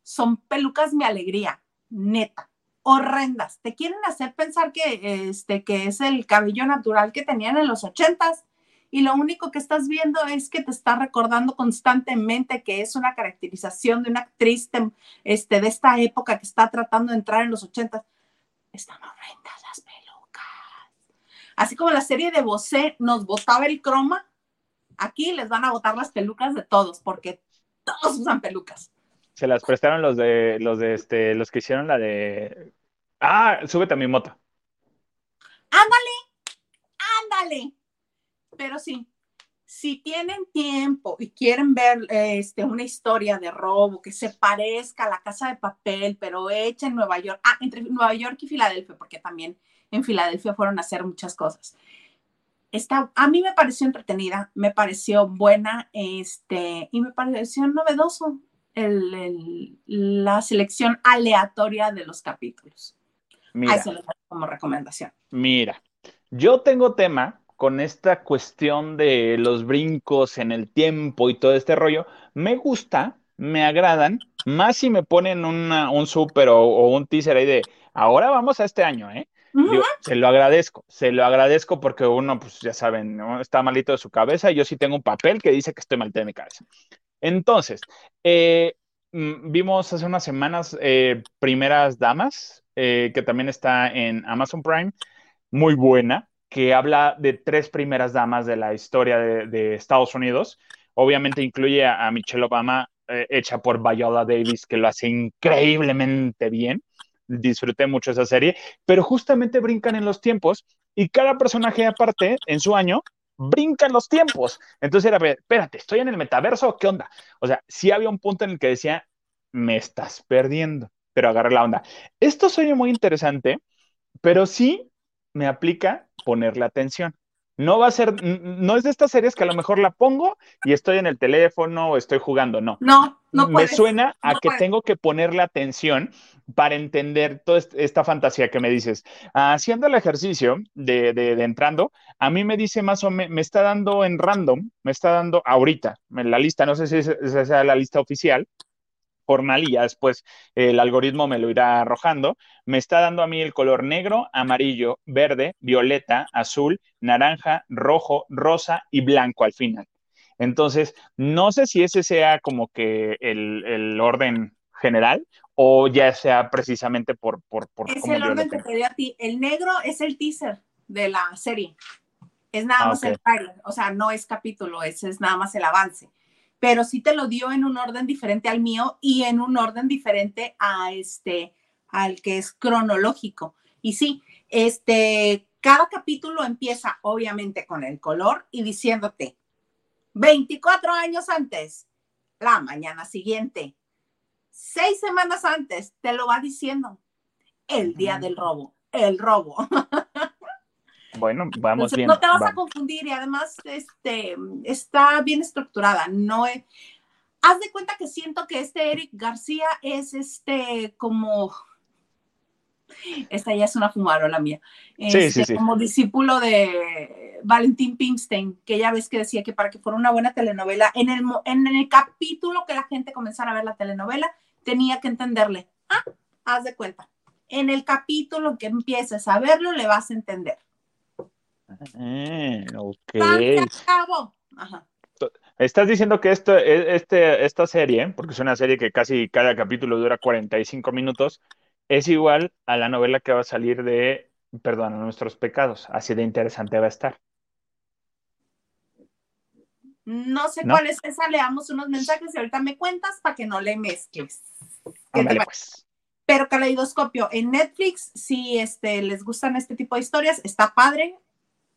son pelucas mi alegría, neta, horrendas. Te quieren hacer pensar que, este, que es el cabello natural que tenían en los ochentas y lo único que estás viendo es que te está recordando constantemente que es una caracterización de una actriz de, este, de esta época que está tratando de entrar en los ochentas. Están horrendas las pelucas. Así como la serie de Bosé nos botaba el croma, Aquí les van a botar las pelucas de todos, porque todos usan pelucas. Se las prestaron los de los de este, los que hicieron la de Ah, súbete a mi moto. Ándale, ándale. Pero sí, si tienen tiempo y quieren ver este, una historia de robo que se parezca a la casa de papel, pero hecha en Nueva York, ah, entre Nueva York y Filadelfia, porque también en Filadelfia fueron a hacer muchas cosas a mí me pareció entretenida, me pareció buena este, y me pareció novedoso la selección aleatoria de los capítulos. Mira, Eso lo como recomendación. Mira, yo tengo tema con esta cuestión de los brincos en el tiempo y todo este rollo. Me gusta, me agradan, más si me ponen un súper o, o un teaser ahí de ahora vamos a este año, ¿eh? Se lo agradezco, se lo agradezco porque uno, pues ya saben, está malito de su cabeza y yo sí tengo un papel que dice que estoy malito de mi cabeza. Entonces, eh, mm, vimos hace unas semanas eh, Primeras Damas, eh, que también está en Amazon Prime, muy buena, que habla de tres primeras damas de la historia de, Estados Unidos. Obviamente incluye a, Michelle Obama, eh, hecha por Viola Davis, que lo hace increíblemente bien. Disfruté mucho esa serie, pero justamente brincan en los tiempos y cada personaje aparte en su año brinca en los tiempos. Entonces era, espérate, ¿estoy en el metaverso? ¿Qué onda? O sea, sí había un punto en el que decía, me estás perdiendo, pero agarré la onda. Esto suena muy interesante, pero sí me aplica ponerle atención. No va a ser, no es de estas series que a lo mejor la pongo y estoy en el teléfono o estoy jugando, no. No, no Me suena a que tengo que ponerle atención para entender toda esta fantasía que me dices. Haciendo el ejercicio de, de, entrando, a mí me dice más o menos, me está dando en random, me está dando ahorita, en la lista, no sé si esa sea la lista oficial, formal y ya después el algoritmo me lo irá arrojando, me está dando a mí el color negro, amarillo, verde, violeta, azul, naranja, rojo, rosa y blanco al final. Entonces, no sé si ese sea como que el, orden general o ya sea precisamente por... por, por es el orden que te dio a ti. El negro es el teaser de la serie. Es nada ah, más el trailer, o sea, no es capítulo, ese es nada más el avance pero sí te lo dio en un orden diferente al mío y en un orden diferente a este, al que es cronológico. Y sí, este, cada capítulo empieza obviamente con el color y diciéndote 24 años antes, la mañana siguiente, seis semanas antes, te lo va diciendo el día del robo, el robo. Bueno, vamos bien. No te vas a confundir y además este, está bien estructurada. No haz de cuenta que siento que este Eric García es este como esta ya es una fumarola mía. Este, como discípulo de Valentín Pimstein, que ya ves que decía que para que fuera una buena telenovela, en el, en el capítulo que la gente comenzara a ver la telenovela, tenía que entenderle. Ah, haz de cuenta. En el capítulo que empieces a verlo, le vas a entender. Eh, Estás diciendo que esto, e, este, esta serie, porque es una serie que casi cada capítulo dura 45 minutos, es igual a la novela que va a salir de Perdona nuestros pecados. Así de interesante va a estar. No sé cuál es esa, leamos unos mensajes y ahorita me cuentas para que no le mezcles. Pues. Pero Caleidoscopio, en Netflix, si este, les gustan este tipo de historias, está padre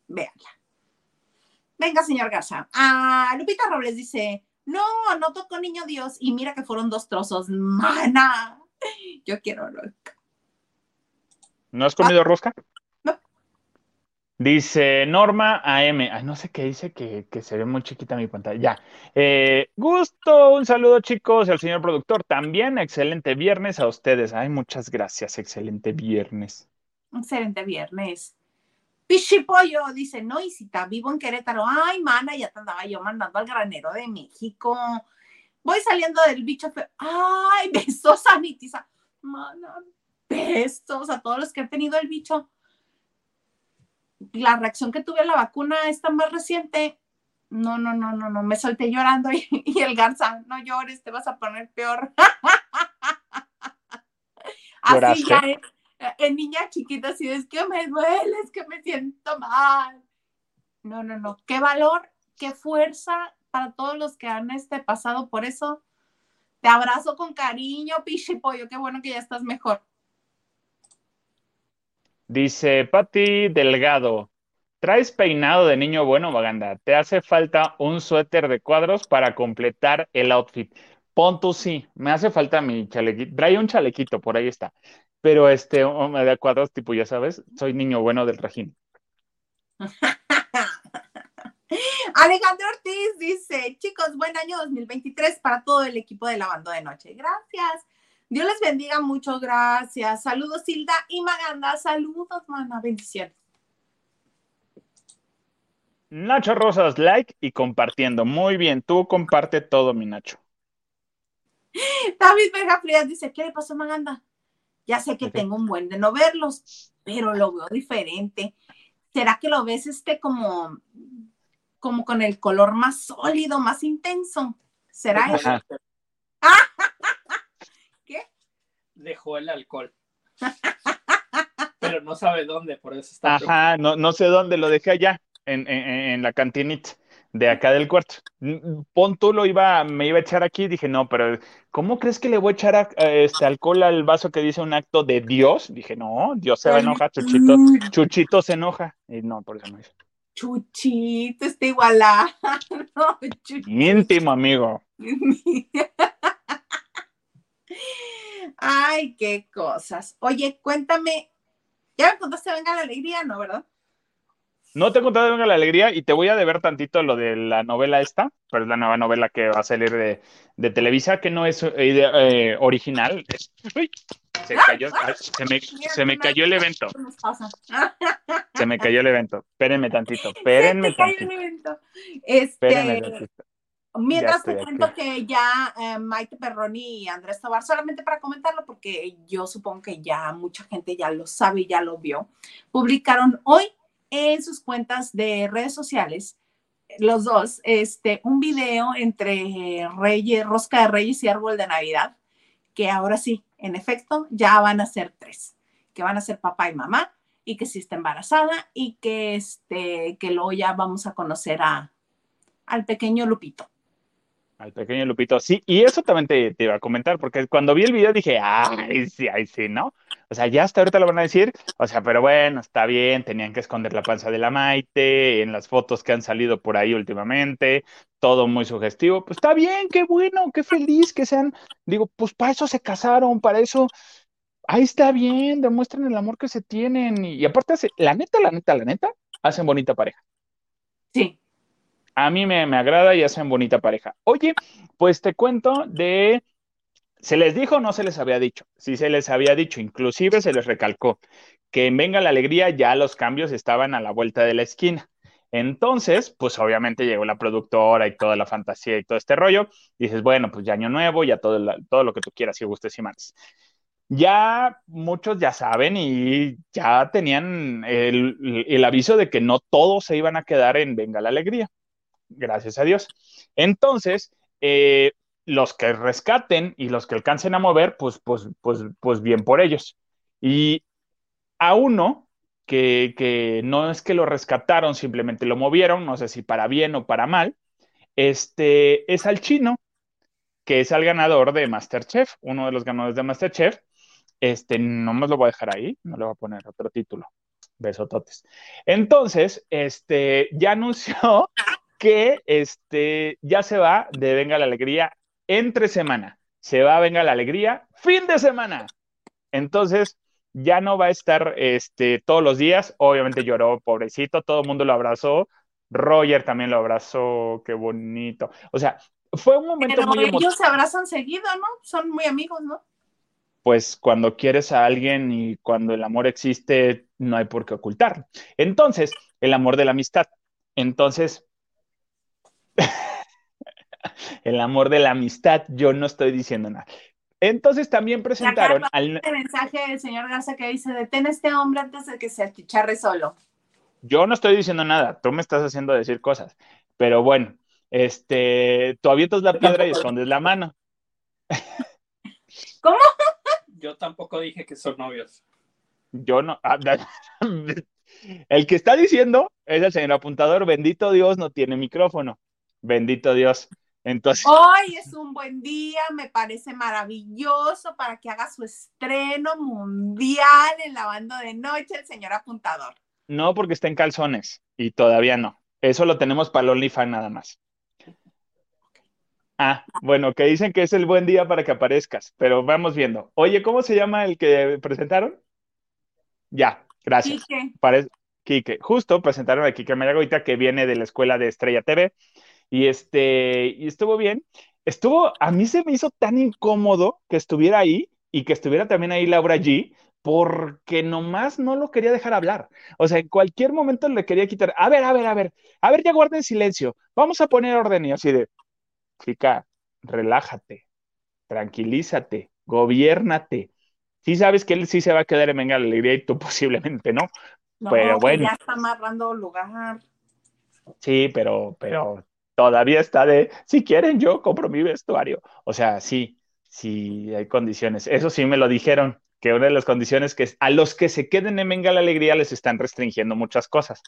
véanla. Venga, señor Garza. Ah, Lupita Robles dice, no, no tocó Niño Dios. Y mira que fueron dos trozos. Mana, yo quiero rosca. ¿No has comido ah, rosca? No. Dice Norma AM. Ay, no sé qué dice que, se ve muy chiquita mi pantalla. Ya. Eh, gusto, un saludo, chicos. Al señor productor también. Excelente viernes a ustedes. Ay, muchas gracias. Excelente viernes. Excelente viernes. Pichipollo dice, no, Isita, vivo en Querétaro. Ay, mana, ya te andaba yo mandando al granero de México. Voy saliendo del bicho Ay, besos, Anitiza. Mana, besos a todos los que han tenido el bicho. La reacción que tuve a la vacuna esta más reciente. No, no, no, no, no. Me solté llorando y, el garza, no llores, te vas a poner peor. Así ya es en niña chiquita, si es que me duele, es que me siento mal. No, no, no. Qué valor, qué fuerza para todos los que han este, pasado por eso. Te abrazo con cariño, pichi pollo. Qué bueno que ya estás mejor. Dice Patti Delgado. ¿Traes peinado de niño bueno, Maganda? Te hace falta un suéter de cuadros para completar el outfit. Pon tú sí, me hace falta mi chalequito. Trae un chalequito, por ahí está pero este, me da cuadros, tipo, ya sabes, soy niño bueno del régimen. Alejandro Ortiz dice, chicos, buen año 2023 para todo el equipo de Lavando de Noche. Gracias. Dios les bendiga mucho, gracias. Saludos, Hilda y Maganda. Saludos, mana. Bendiciones. Nacho Rosas, like y compartiendo. Muy bien, tú comparte todo, mi Nacho. David Vega Frías dice, ¿qué le pasó a Maganda? Ya sé que tengo un buen de no verlos, pero lo veo diferente. ¿Será que lo ves este como, como con el color más sólido, más intenso? ¿Será eso? ¿Qué? Dejó el alcohol. pero no sabe dónde, por eso está. Ajá, no, no sé dónde, lo dejé allá, en, en, en la cantinita de acá del cuarto. Pon tú lo iba, me iba a echar aquí, dije, no, pero ¿cómo crees que le voy a echar a, este alcohol al vaso que dice un acto de Dios? Dije, no, Dios se va a enojar, Chuchito, Chuchito se enoja. Y no, por eso no hizo. Chuchito está igualado. No, Chuchito. Íntimo, amigo. Ay, qué cosas. Oye, cuéntame, ya me contaste Venga la Alegría, ¿no, verdad? No te he contado Venga la Alegría y te voy a deber tantito lo de la novela esta, pero es la nueva novela que va a salir de, de Televisa, que no es eh, idea, eh, original. Uy, se cayó, ay, se me, se me cayó el evento, se me cayó el evento. Espérenme tantito, espérenme Se te cayó un tantito, espérenme Este, tantito. mientras te cuento que ya eh, Maite Perroni y Andrés Tobar, solamente para comentarlo, porque yo supongo que ya mucha gente ya lo sabe y ya lo vio, publicaron hoy en sus cuentas de redes sociales, los dos, este, un video entre Reyes, Rosca de Reyes y Árbol de Navidad, que ahora sí, en efecto, ya van a ser tres, que van a ser papá y mamá, y que sí está embarazada, y que, este, que luego ya vamos a conocer a, al pequeño Lupito. Al pequeño Lupito, sí, y eso también te, iba a comentar, porque cuando vi el video dije, ay, sí, ay, sí, ¿no? O sea, ya hasta ahorita lo van a decir, o sea, pero bueno, está bien, tenían que esconder la panza de la Maite, en las fotos que han salido por ahí últimamente, todo muy sugestivo, pues está bien, qué bueno, qué feliz que sean, digo, pues para eso se casaron, para eso, ahí está bien, demuestren el amor que se tienen, y, y aparte, hace- la neta, la neta, la neta, hacen bonita pareja. Sí. A mí me, me agrada y hacen bonita pareja. Oye, pues te cuento de, ¿se les dijo no se les había dicho? Sí se les había dicho, inclusive se les recalcó que en Venga la Alegría ya los cambios estaban a la vuelta de la esquina. Entonces, pues obviamente llegó la productora y toda la fantasía y todo este rollo. Dices, bueno, pues ya año nuevo, ya todo, todo lo que tú quieras y gustes y mandes. Ya muchos ya saben y ya tenían el, el aviso de que no todos se iban a quedar en Venga la Alegría gracias a Dios. Entonces, eh, los que rescaten y los que alcancen a mover, pues, pues, pues, pues bien por ellos. Y a uno que, no es que lo rescataron, simplemente lo movieron, no sé si para bien o para mal, este es al chino, que es el ganador de Masterchef, uno de los ganadores de Masterchef. Este, no me lo voy a dejar ahí, no le voy a poner otro título. Besototes. Entonces, este, ya anunció que este, ya se va de Venga la Alegría entre semana. Se va a Venga la Alegría fin de semana. Entonces, ya no va a estar este, todos los días. Obviamente lloró, pobrecito, todo el mundo lo abrazó. Roger también lo abrazó, qué bonito. O sea, fue un momento Pero muy ellos se abrazan seguido, ¿no? Son muy amigos, ¿no? Pues cuando quieres a alguien y cuando el amor existe, no hay por qué ocultarlo. Entonces, el amor de la amistad. Entonces, el amor de la amistad, yo no estoy diciendo nada. Entonces también presentaron al... El mensaje del señor Garza que dice, detén a este hombre antes de que se achicharre solo. Yo no estoy diciendo nada, tú me estás haciendo decir cosas, pero bueno, este, tú avientas la piedra y escondes la mano. ¿Cómo? Yo tampoco dije que son novios. Yo no... ah, El que está diciendo es el señor apuntador, bendito Dios, no tiene micrófono. Bendito Dios. Entonces, Hoy es un buen día, me parece maravilloso para que haga su estreno mundial en la banda de noche el señor apuntador. no porque está en calzones y todavía no. Eso lo tenemos para el OnlyFans nada más. Ah, bueno, que dicen que es el buen día para que aparezcas, pero vamos viendo. Oye, ¿cómo se llama el que presentaron? Ya, gracias. Quique, Pare- Quique. Justo presentaron a Quique Mayagoita, que viene de la escuela de Estrella TV. Y este, y estuvo bien. Estuvo, a mí se me hizo tan incómodo que estuviera ahí y que estuviera también ahí Laura G, porque nomás no lo quería dejar hablar. O sea, en cualquier momento le quería quitar. A ver, a ver, a ver, a ver, ya guarden silencio. Vamos a poner orden y así de, chica, relájate, tranquilízate, gobiérnate. Sí sabes que él sí se va a quedar en Venga la Alegría y tú posiblemente no. no, Pero bueno. ya está amarrando lugar. Sí, pero, pero todavía está de, si quieren, yo compro mi vestuario. O sea, sí, sí hay condiciones. Eso sí me lo dijeron. que una de las condiciones que a los que se queden en Venga la Alegría les están restringiendo muchas cosas.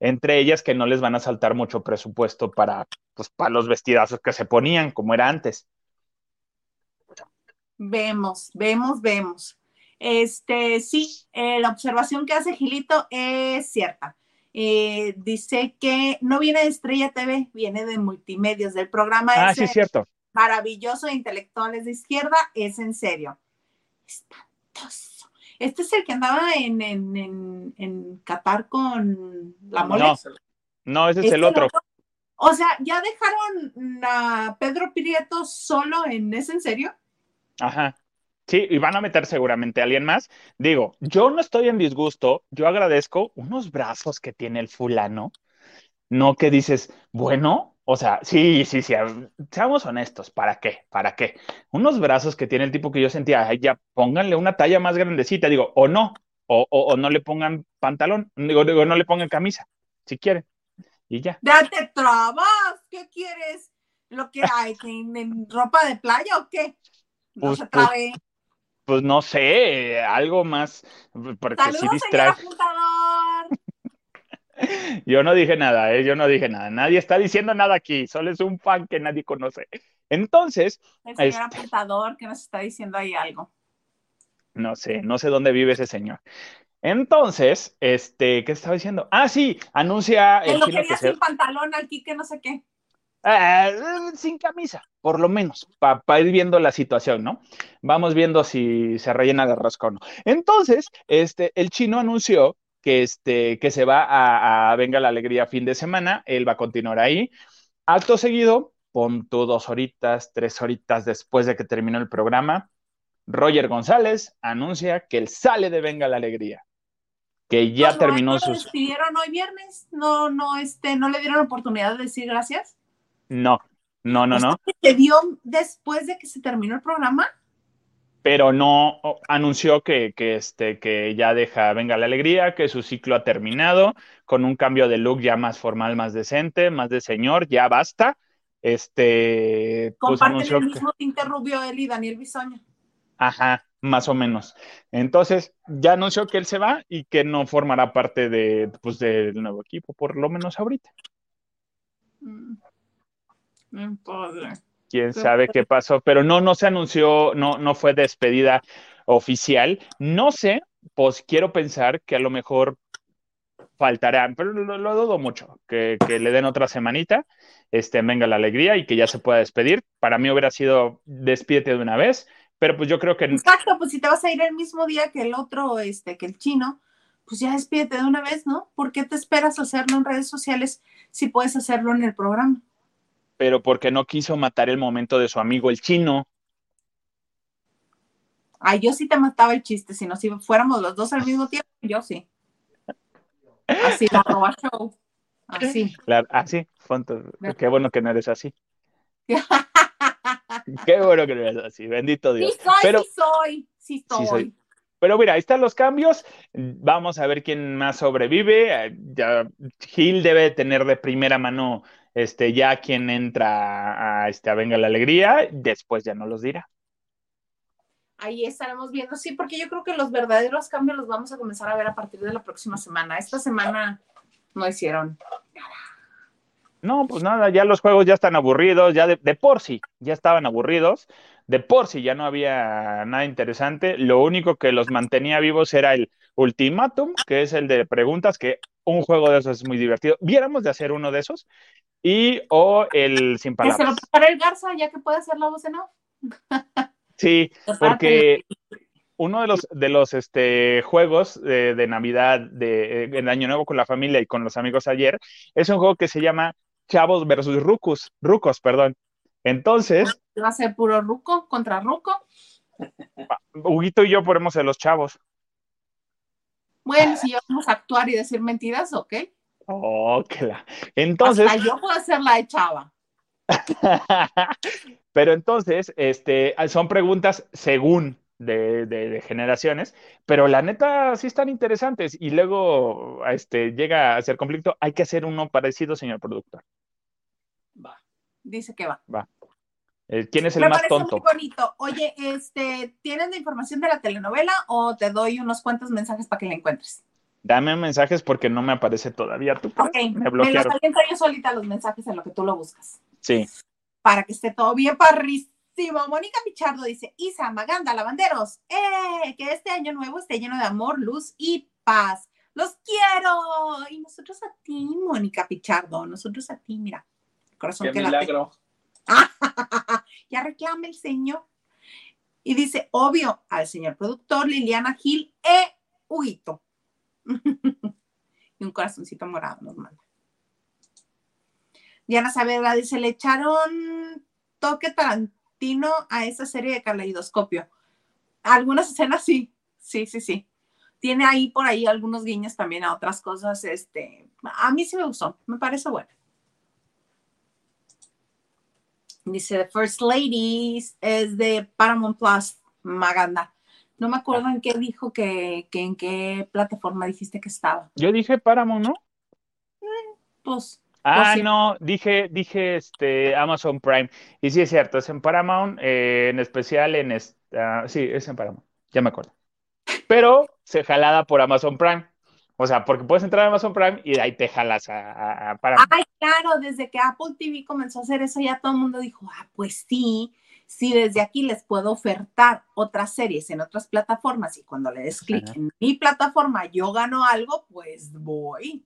Entre ellas que no les van a saltar mucho presupuesto para, pues, para los vestidazos que se ponían, como era antes. Vemos, vemos, vemos. Este, sí, eh, la observación que hace Gilito es cierta. Eh, dice que no viene de Estrella TV, viene de multimedios, del programa. Ah, sí, cierto. Maravilloso de intelectuales de izquierda, es en serio. Espantoso. Este es el que andaba en, en, en, Qatar con la mole. No, no ese es el otro. O sea, ¿ya dejaron a Pedro Prieto solo en ¿Es en serio? Ajá. Sí, y van a meter seguramente a alguien más. Digo, yo no estoy en disgusto, yo agradezco unos brazos que tiene el fulano, no que dices, bueno, o sea, sí, sí, sí, seamos honestos, ¿para qué? ¿Para qué? Unos brazos que tiene el tipo que yo sentía, ay, ya pónganle una talla más grandecita, digo, o no, o, o, no le pongan pantalón, digo, digo, no le pongan camisa, si quieren, y ya. Date trabas, ¿qué quieres? ¿Lo que hay? ¿En, ropa de playa o qué? No pues, se pues, trabe pues no sé, algo más, porque si distrae. Yo no dije nada, ¿eh? yo no dije nada. Nadie está diciendo nada aquí, solo es un fan que nadie conoce. Entonces. El señor este apuntador que nos está diciendo ahí algo. No sé, no sé dónde vive ese señor. Entonces, este, ¿qué estaba diciendo? Ah, sí, anuncia. Que lo quería sin pantalón aquí, que no sé qué. Eh, sin camisa, por lo menos, para ir viendo la situación, ¿no? Vamos viendo si se rellena de rosca o no. Entonces, este, el chino anunció que, este, que se va a, Venga la Alegría fin de semana, él va a continuar ahí. Acto seguido, pon tú dos horitas, tres horitas después de que terminó el programa, Roger González anuncia que él sale de Venga la Alegría que ya terminó sus. ¿Lo despidieron hoy viernes? ¿No, no, este, no le dieron oportunidad de decir gracias? No, no, no, no. ¿Se dio después de que se terminó el programa? Pero no anunció que, que, este, que ya deja Venga la Alegría, que su ciclo ha terminado, con un cambio de look ya más formal, más decente, más de señor, ya basta. Este, pues anunció el mismo tinte rubio él y Daniel Bisoño. Ajá, más o menos. Entonces, ya anunció que él se va y que no formará parte de, pues, del nuevo equipo, por lo menos ahorita. Mm. Quién sabe qué pasó, pero no, no se anunció, no, no fue despedida oficial. No sé, pues quiero pensar que a lo mejor faltará, pero lo, dudo mucho, que, le den otra semanita, este, venga la alegría y que ya se pueda despedir. Para mí hubiera sido despídete de una vez, pero pues yo creo que... Exacto, pues si te vas a ir el mismo día que el otro, este, que el chino, pues ya despídete de una vez, ¿no? ¿Por qué te esperas hacerlo en redes sociales si puedes hacerlo en el programa? Pero porque no quiso matar el momento de su amigo el chino. Ay, yo sí te mataba el chiste, si no, si fuéramos los dos al mismo tiempo, yo sí. Así, la show. Así. Claro, así, Qué bueno que no eres así. Qué bueno que no eres así, bendito Dios. Sí soy, Pero, sí soy, sí soy. Pero mira, ahí están los cambios. Vamos a ver quién más sobrevive. Ya Gil debe tener de primera mano este, ya quien entra a, este, a Venga la Alegría, después ya no los dirá. Ahí estaremos viendo, sí, porque yo creo que los verdaderos cambios los vamos a comenzar a ver a partir de la próxima semana. Esta semana no hicieron nada. No, pues nada, ya los juegos ya están aburridos, ya de, por sí, ya estaban aburridos, de por sí ya no había nada interesante, lo único que los mantenía vivos era el ultimátum, que es el de preguntas, que un juego de esos es muy divertido. Viéramos de hacer uno de esos y o el sin palabras. se lo prepara el Garza ya que puede hacer la voz en off. Sí, porque uno de los, de los este, juegos de, Navidad, de, en Año Nuevo con la familia y con los amigos ayer, es un juego que se llama Chavos versus Rucos, Rucos, perdón. Entonces. ¿Va a ser puro Ruco contra Ruco? Huguito y yo ponemos de los chavos. Bueno, si vamos a actuar y decir mentiras, ok. Oh, claro. Entonces. Hasta yo puedo hacer la de chava. pero entonces, este, son preguntas según de, generaciones, pero la neta sí están interesantes y luego este, llega a ser conflicto. Hay que hacer uno parecido, señor productor. Va. Dice que va. Va. Eh, ¿Quién es el Me más parece tonto? muy bonito. Oye, este, ¿tienes la información de la telenovela o te doy unos cuantos mensajes para que la encuentres? Dame mensajes porque no me aparece todavía. ¿Tú crees? Ok, Me me los bloquearon. yo solita los mensajes en lo que tú lo buscas. Sí. Para que esté todo bien parrísimo. Mónica Pichardo dice, Isa, Maganda, lavanderos, ¡eh! que este año nuevo esté lleno de amor, luz y paz. ¡Los quiero! Y nosotros a ti, Mónica Pichardo, nosotros a ti, mira. Corazón Qué que late. ya reclama el señor. Y dice, obvio, al señor productor Liliana Gil e Huguito. y un corazoncito morado nos manda. Diana Saavedra dice, le echaron toque Tarantino a esa serie de caleidoscopio. Algunas escenas sí, sí, sí, sí. Tiene ahí por ahí algunos guiños también a otras cosas. Este, a mí sí me gustó, me parece bueno. Dice The First Ladies es de Paramount Plus, Maganda. No me acuerdo en qué dijo que, que en qué plataforma dijiste que estaba. Yo dije Paramount, ¿no? Pues, Ah, sí. no, dije, dije este Amazon Prime. Y sí es cierto, es en Paramount, eh, en especial en esta, sí, es en Paramount, ya me acuerdo. Pero se jalada por Amazon Prime. O sea, porque puedes entrar a Amazon Prime y de ahí te jalas a, a- a Paramount. ay, claro, desde que Apple TV comenzó a hacer eso, ya todo el mundo dijo, ah, pues sí, sí, desde aquí les puedo ofertar otras series en otras plataformas y cuando le des clic en mi plataforma yo gano algo, pues voy.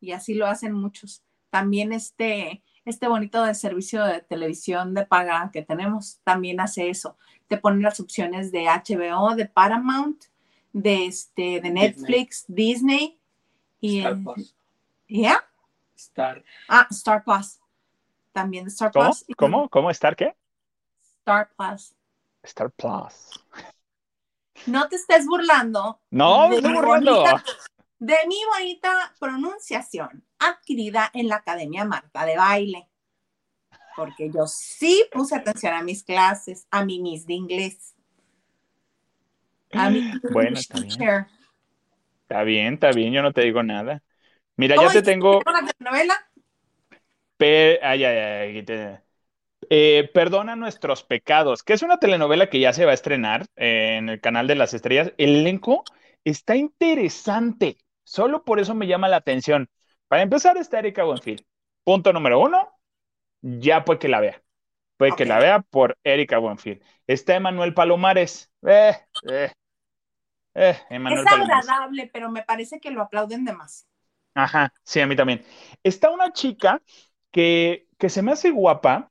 Y así lo hacen muchos. También este, este bonito de servicio de televisión de paga que tenemos también hace eso. Te ponen las opciones de HBO, de Paramount, de, este, de Netflix, Disney, y Star en- Plus. ¿Ya? Star. Ah, Star Plus. También de Star ¿Cómo? Plus. ¿Cómo? ¿Cómo? ¿Star qué? Star Plus. Star Plus. No te estés burlando. No, me de estoy mi burlando. bonita- de mi bonita pronunciación adquirida en la Academia Marta de Baile. Porque yo sí puse atención a mis clases, a mi Miss de inglés. A Bueno, está bien. Está bien, está bien, yo no te digo nada. Mira, ¿Cómo ya te tengo. que una telenovela? Ay, ay, ay, te- Eh, Perdona nuestros pecados, que es una telenovela que ya se va a estrenar eh, en el canal de las estrellas. El elenco está interesante, solo por eso me llama la atención. Para empezar está Erika Buenfil. Punto número uno, ya puede que la vea. Puede que Ok. la vea por Erika Buenfil. Está Emanuel Palomares. Eh, eh, eh, Emanuel Es agradable, pero me parece que lo aplauden de más. Ajá, sí, a mí también. Está una chica que, que se me hace guapa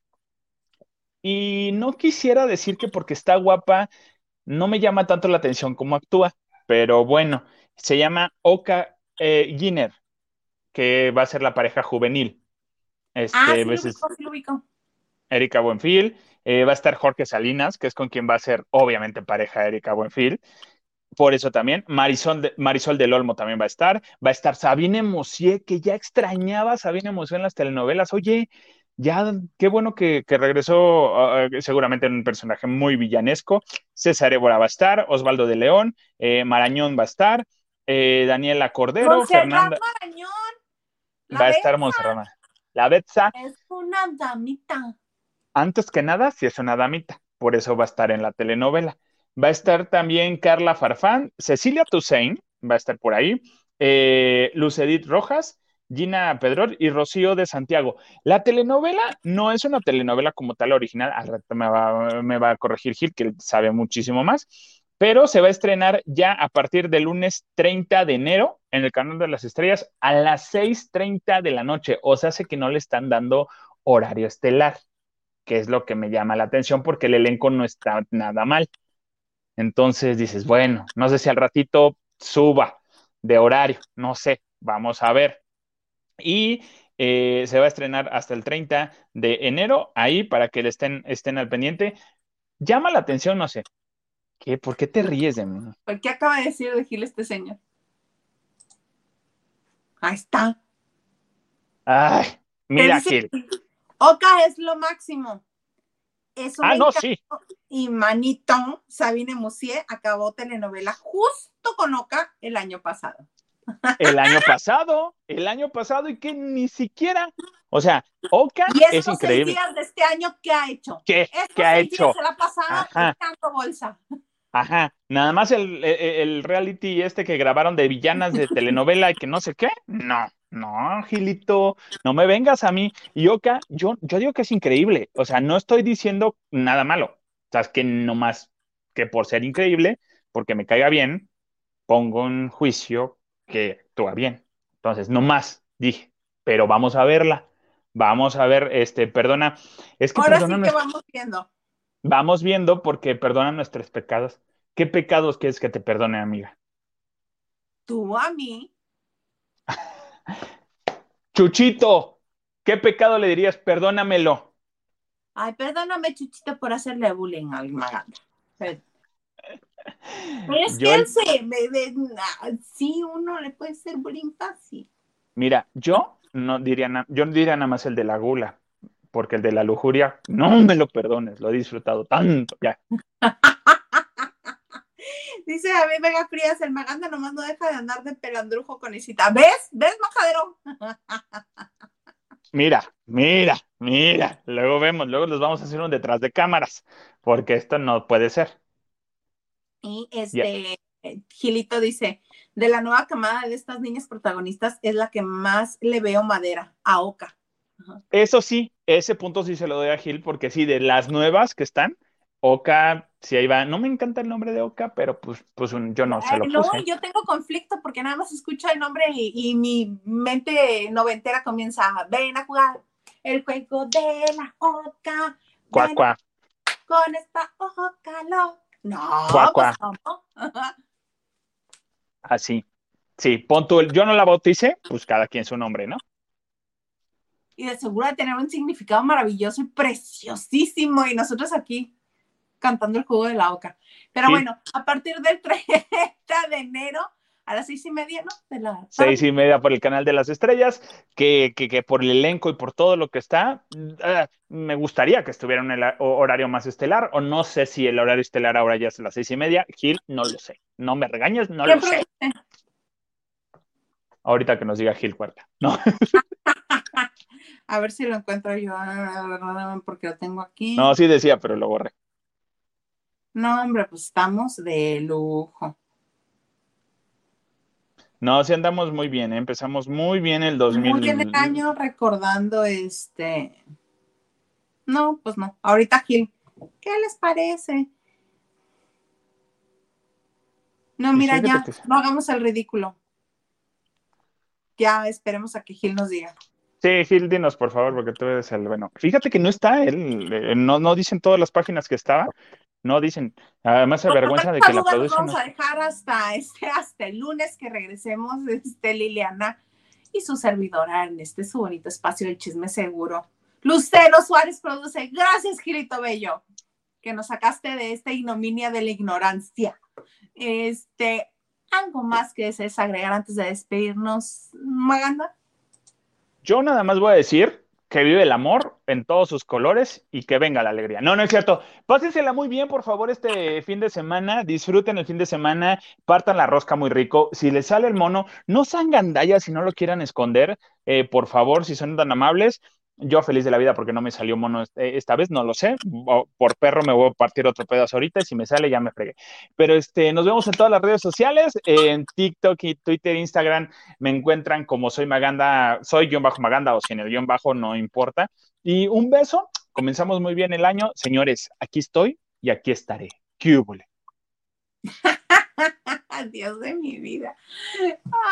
y no quisiera decir que porque está guapa no me llama tanto la atención como actúa, pero bueno, se llama Oka eh, Giner, que va a ser la pareja juvenil. Este, Ah, sí lo ves, es ubico, sí lo ubico. Erika Buenfil, eh, va a estar Jorge Salinas, que es con quien va a ser obviamente pareja Erika Buenfil. Por eso también, Marisol, de- Marisol del Olmo también va a estar. Va a estar Sabine Moussier, que ya extrañaba a Sabine Moussier en las telenovelas. Oye, ya qué bueno que, que regresó, ah, seguramente en un personaje muy villanesco. César Évora va a estar, Osvaldo de León, eh, Marañón va a estar, eh, Daniela Cordero, Montserrat Fernanda, Marañón. La va a estar Montserrat. La Betsa, Es una damita. antes que nada, sí es una damita, por eso va a estar en la telenovela. Va a estar también Carla Farfán, Cecilia Toussaint, va a estar por ahí, eh, Lucedit Rojas, Gina Pedrol y Rocío de Santiago. La telenovela no es una telenovela como tal original, me va, me va a corregir Gil, que sabe muchísimo más, pero se va a estrenar ya a partir del lunes 30 de enero en el Canal de las Estrellas a las 6.30 de la noche, o sea, hace que no le están dando horario estelar que es lo que me llama la atención porque el elenco no está nada mal. Entonces dices, bueno, no sé si al ratito suba de horario, no sé, vamos a ver. Y eh, se va a estrenar hasta el 30 de enero, ahí para que le estén, estén al pendiente. Llama la atención, no sé. ¿Qué? ¿Por qué te ríes de mí? ¿Por qué acaba de decir de Gil este señor? Ahí está. Ay, mira, Gil. Oka es lo máximo. Ah, no, sí. Y Manito, Sabine Moussier, acabó telenovela justo con Oka el año pasado. El año pasado, el año pasado y que ni siquiera, o sea, Oka Y es increíble. días de este año, ¿qué ha hecho? ¿Qué? ¿Qué ha hecho? Se la pasada bolsa. Ajá, nada más el, el, el reality este que grabaron de villanas de telenovela y que no sé qué. No, no, Gilito, no me vengas a mí. Y Oka, yo, yo digo que es increíble. O sea, no estoy diciendo nada malo. O sea, es que no más que por ser increíble, porque me caiga bien, pongo en juicio que actúa bien. Entonces, no más, dije, pero vamos a verla. Vamos a ver, este, perdona, es que Ahora sí perdona que nuestra- vamos viendo. Vamos viendo porque perdona nuestros pecados. ¿Qué pecados quieres que te perdone, amiga? Tú a mí. Chuchito, ¿qué pecado le dirías? Perdónamelo. Ay, perdóname, Chuchito, por hacerle bullying al Maganda. Pero es Yo que se. me- sí, uno le puede hacer bullying fácil. Mira, yo no diría, na- yo no diría nada más el de la gula, porque el de la lujuria, no me lo perdones, lo he disfrutado tanto. Ya, Dice a mí, Vega Frías, el Maganda nomás no deja de andar de pelandrujo con Isita. ¿Ves? ¿Ves, majadero? mira, mira, mira. Luego vemos, luego les vamos a hacer un detrás de cámaras, porque esto no puede ser. Y este, Gilito dice, de la nueva camada de estas niñas protagonistas es la que más le veo madera, a Oka. Eso sí, ese punto sí se lo doy a Gil, porque sí, de las nuevas que están, Oka, sí ahí va. No me encanta el nombre de Oka, pero pues, pues un- yo no se lo Ay, no, puse. yo tengo conflicto porque nada más escucho el nombre y, y mi mente noventera comienza a ven a jugar el juego de la Oka. Cuá, cuá. Con esta Oka lo. No, Cuá, pues. Así. Sí, pon tú el, yo no la bauticé, pues cada quien su nombre, ¿no? y de seguro de tener un significado maravilloso y preciosísimo. Y nosotros aquí cantando el juego de la oca. Pero Sí. bueno, a partir del 30 de enero a las seis y media, ¿no? De la. Seis y media por el canal de las estrellas, que, que, que por el elenco y por todo lo que está, ah, me gustaría que estuviera en el horario más estelar, o no sé si el horario estelar ahora ya es las seis y media. Gil, no lo sé. No me regañes, no ¿Quién lo sé. Ahorita que nos diga Gil Cuerta. No. A ver si lo encuentro yo, ah, porque lo tengo aquí. No, sí decía, pero lo borré. No, hombre, pues estamos de lujo. No, sí andamos muy bien, ¿eh? empezamos muy bien el 2000. Muy bien el año recordando este. No, pues no. Ahorita Gil, ¿qué les parece? No, Y mira, ya, que no hagamos el ridículo. Ya esperemos a que Gil nos diga. Sí, Gil, dinos, por favor, porque tú eres el bueno. Fíjate que no está él, eh, no, no dicen todas las páginas que estaba, no dicen. Además, se avergüenza de que la Esta duda produce. Vamos a dejar hasta este, hasta el lunes que regresemos, este, Liliana y su servidora en este su bonito espacio del chisme seguro. Lucero Suárez produce. Gracias, Gilito Bello, que nos sacaste de esta ignominia de la ignorancia. Este, algo más que desees agregar antes de despedirnos, Maganda. Yo nada más voy a decir que vive el amor en todos sus colores y que venga la alegría. No, no es cierto. Pásensela muy bien, por favor, este fin de semana. Disfruten el fin de semana, partan la rosca muy rico. Si les sale el mono, no sean gandallas si no lo quieran esconder. Eh, por favor, si son tan amables. Yo feliz de la vida porque no me salió mono este- esta vez, no lo sé. Por perro me voy a partir otro pedazo ahorita y si me sale ya me fregué. Pero este, nos vemos en todas las redes sociales, en TikTok y Twitter, Instagram. Me encuentran como soy Maganda, soy guion bajo Maganda o sin el guion bajo, no importa. Y un beso, comenzamos muy bien el año. Señores, aquí estoy y aquí estaré. ¿Qué? Dios de mi vida.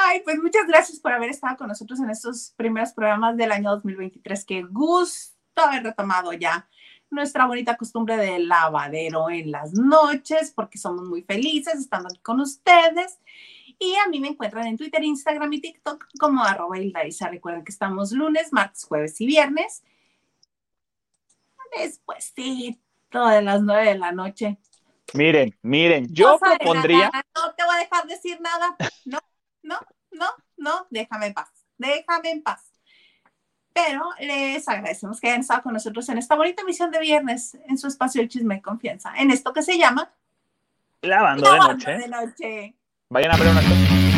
Ay, pues muchas gracias por haber estado con nosotros en estos primeros programas del año 2023. Qué gusto haber retomado ya nuestra bonita costumbre de lavadero en las noches, porque somos muy felices estando aquí con ustedes. Y a mí me encuentran en Twitter, Instagram y TikTok como arroba. Recuerden que estamos lunes, martes, jueves y viernes. Despuésito de las nueve de la noche. Miren, miren, yo de propondría, nada, No te voy a dejar decir nada. No, no, no, no, déjame en paz. Déjame en paz. Pero les agradecemos que hayan estado con nosotros en esta bonita emisión de viernes en su espacio El Chisme y Confianza, en esto que se llama lavando de Lavando noche. de Noche. Vayan a ver una cosa.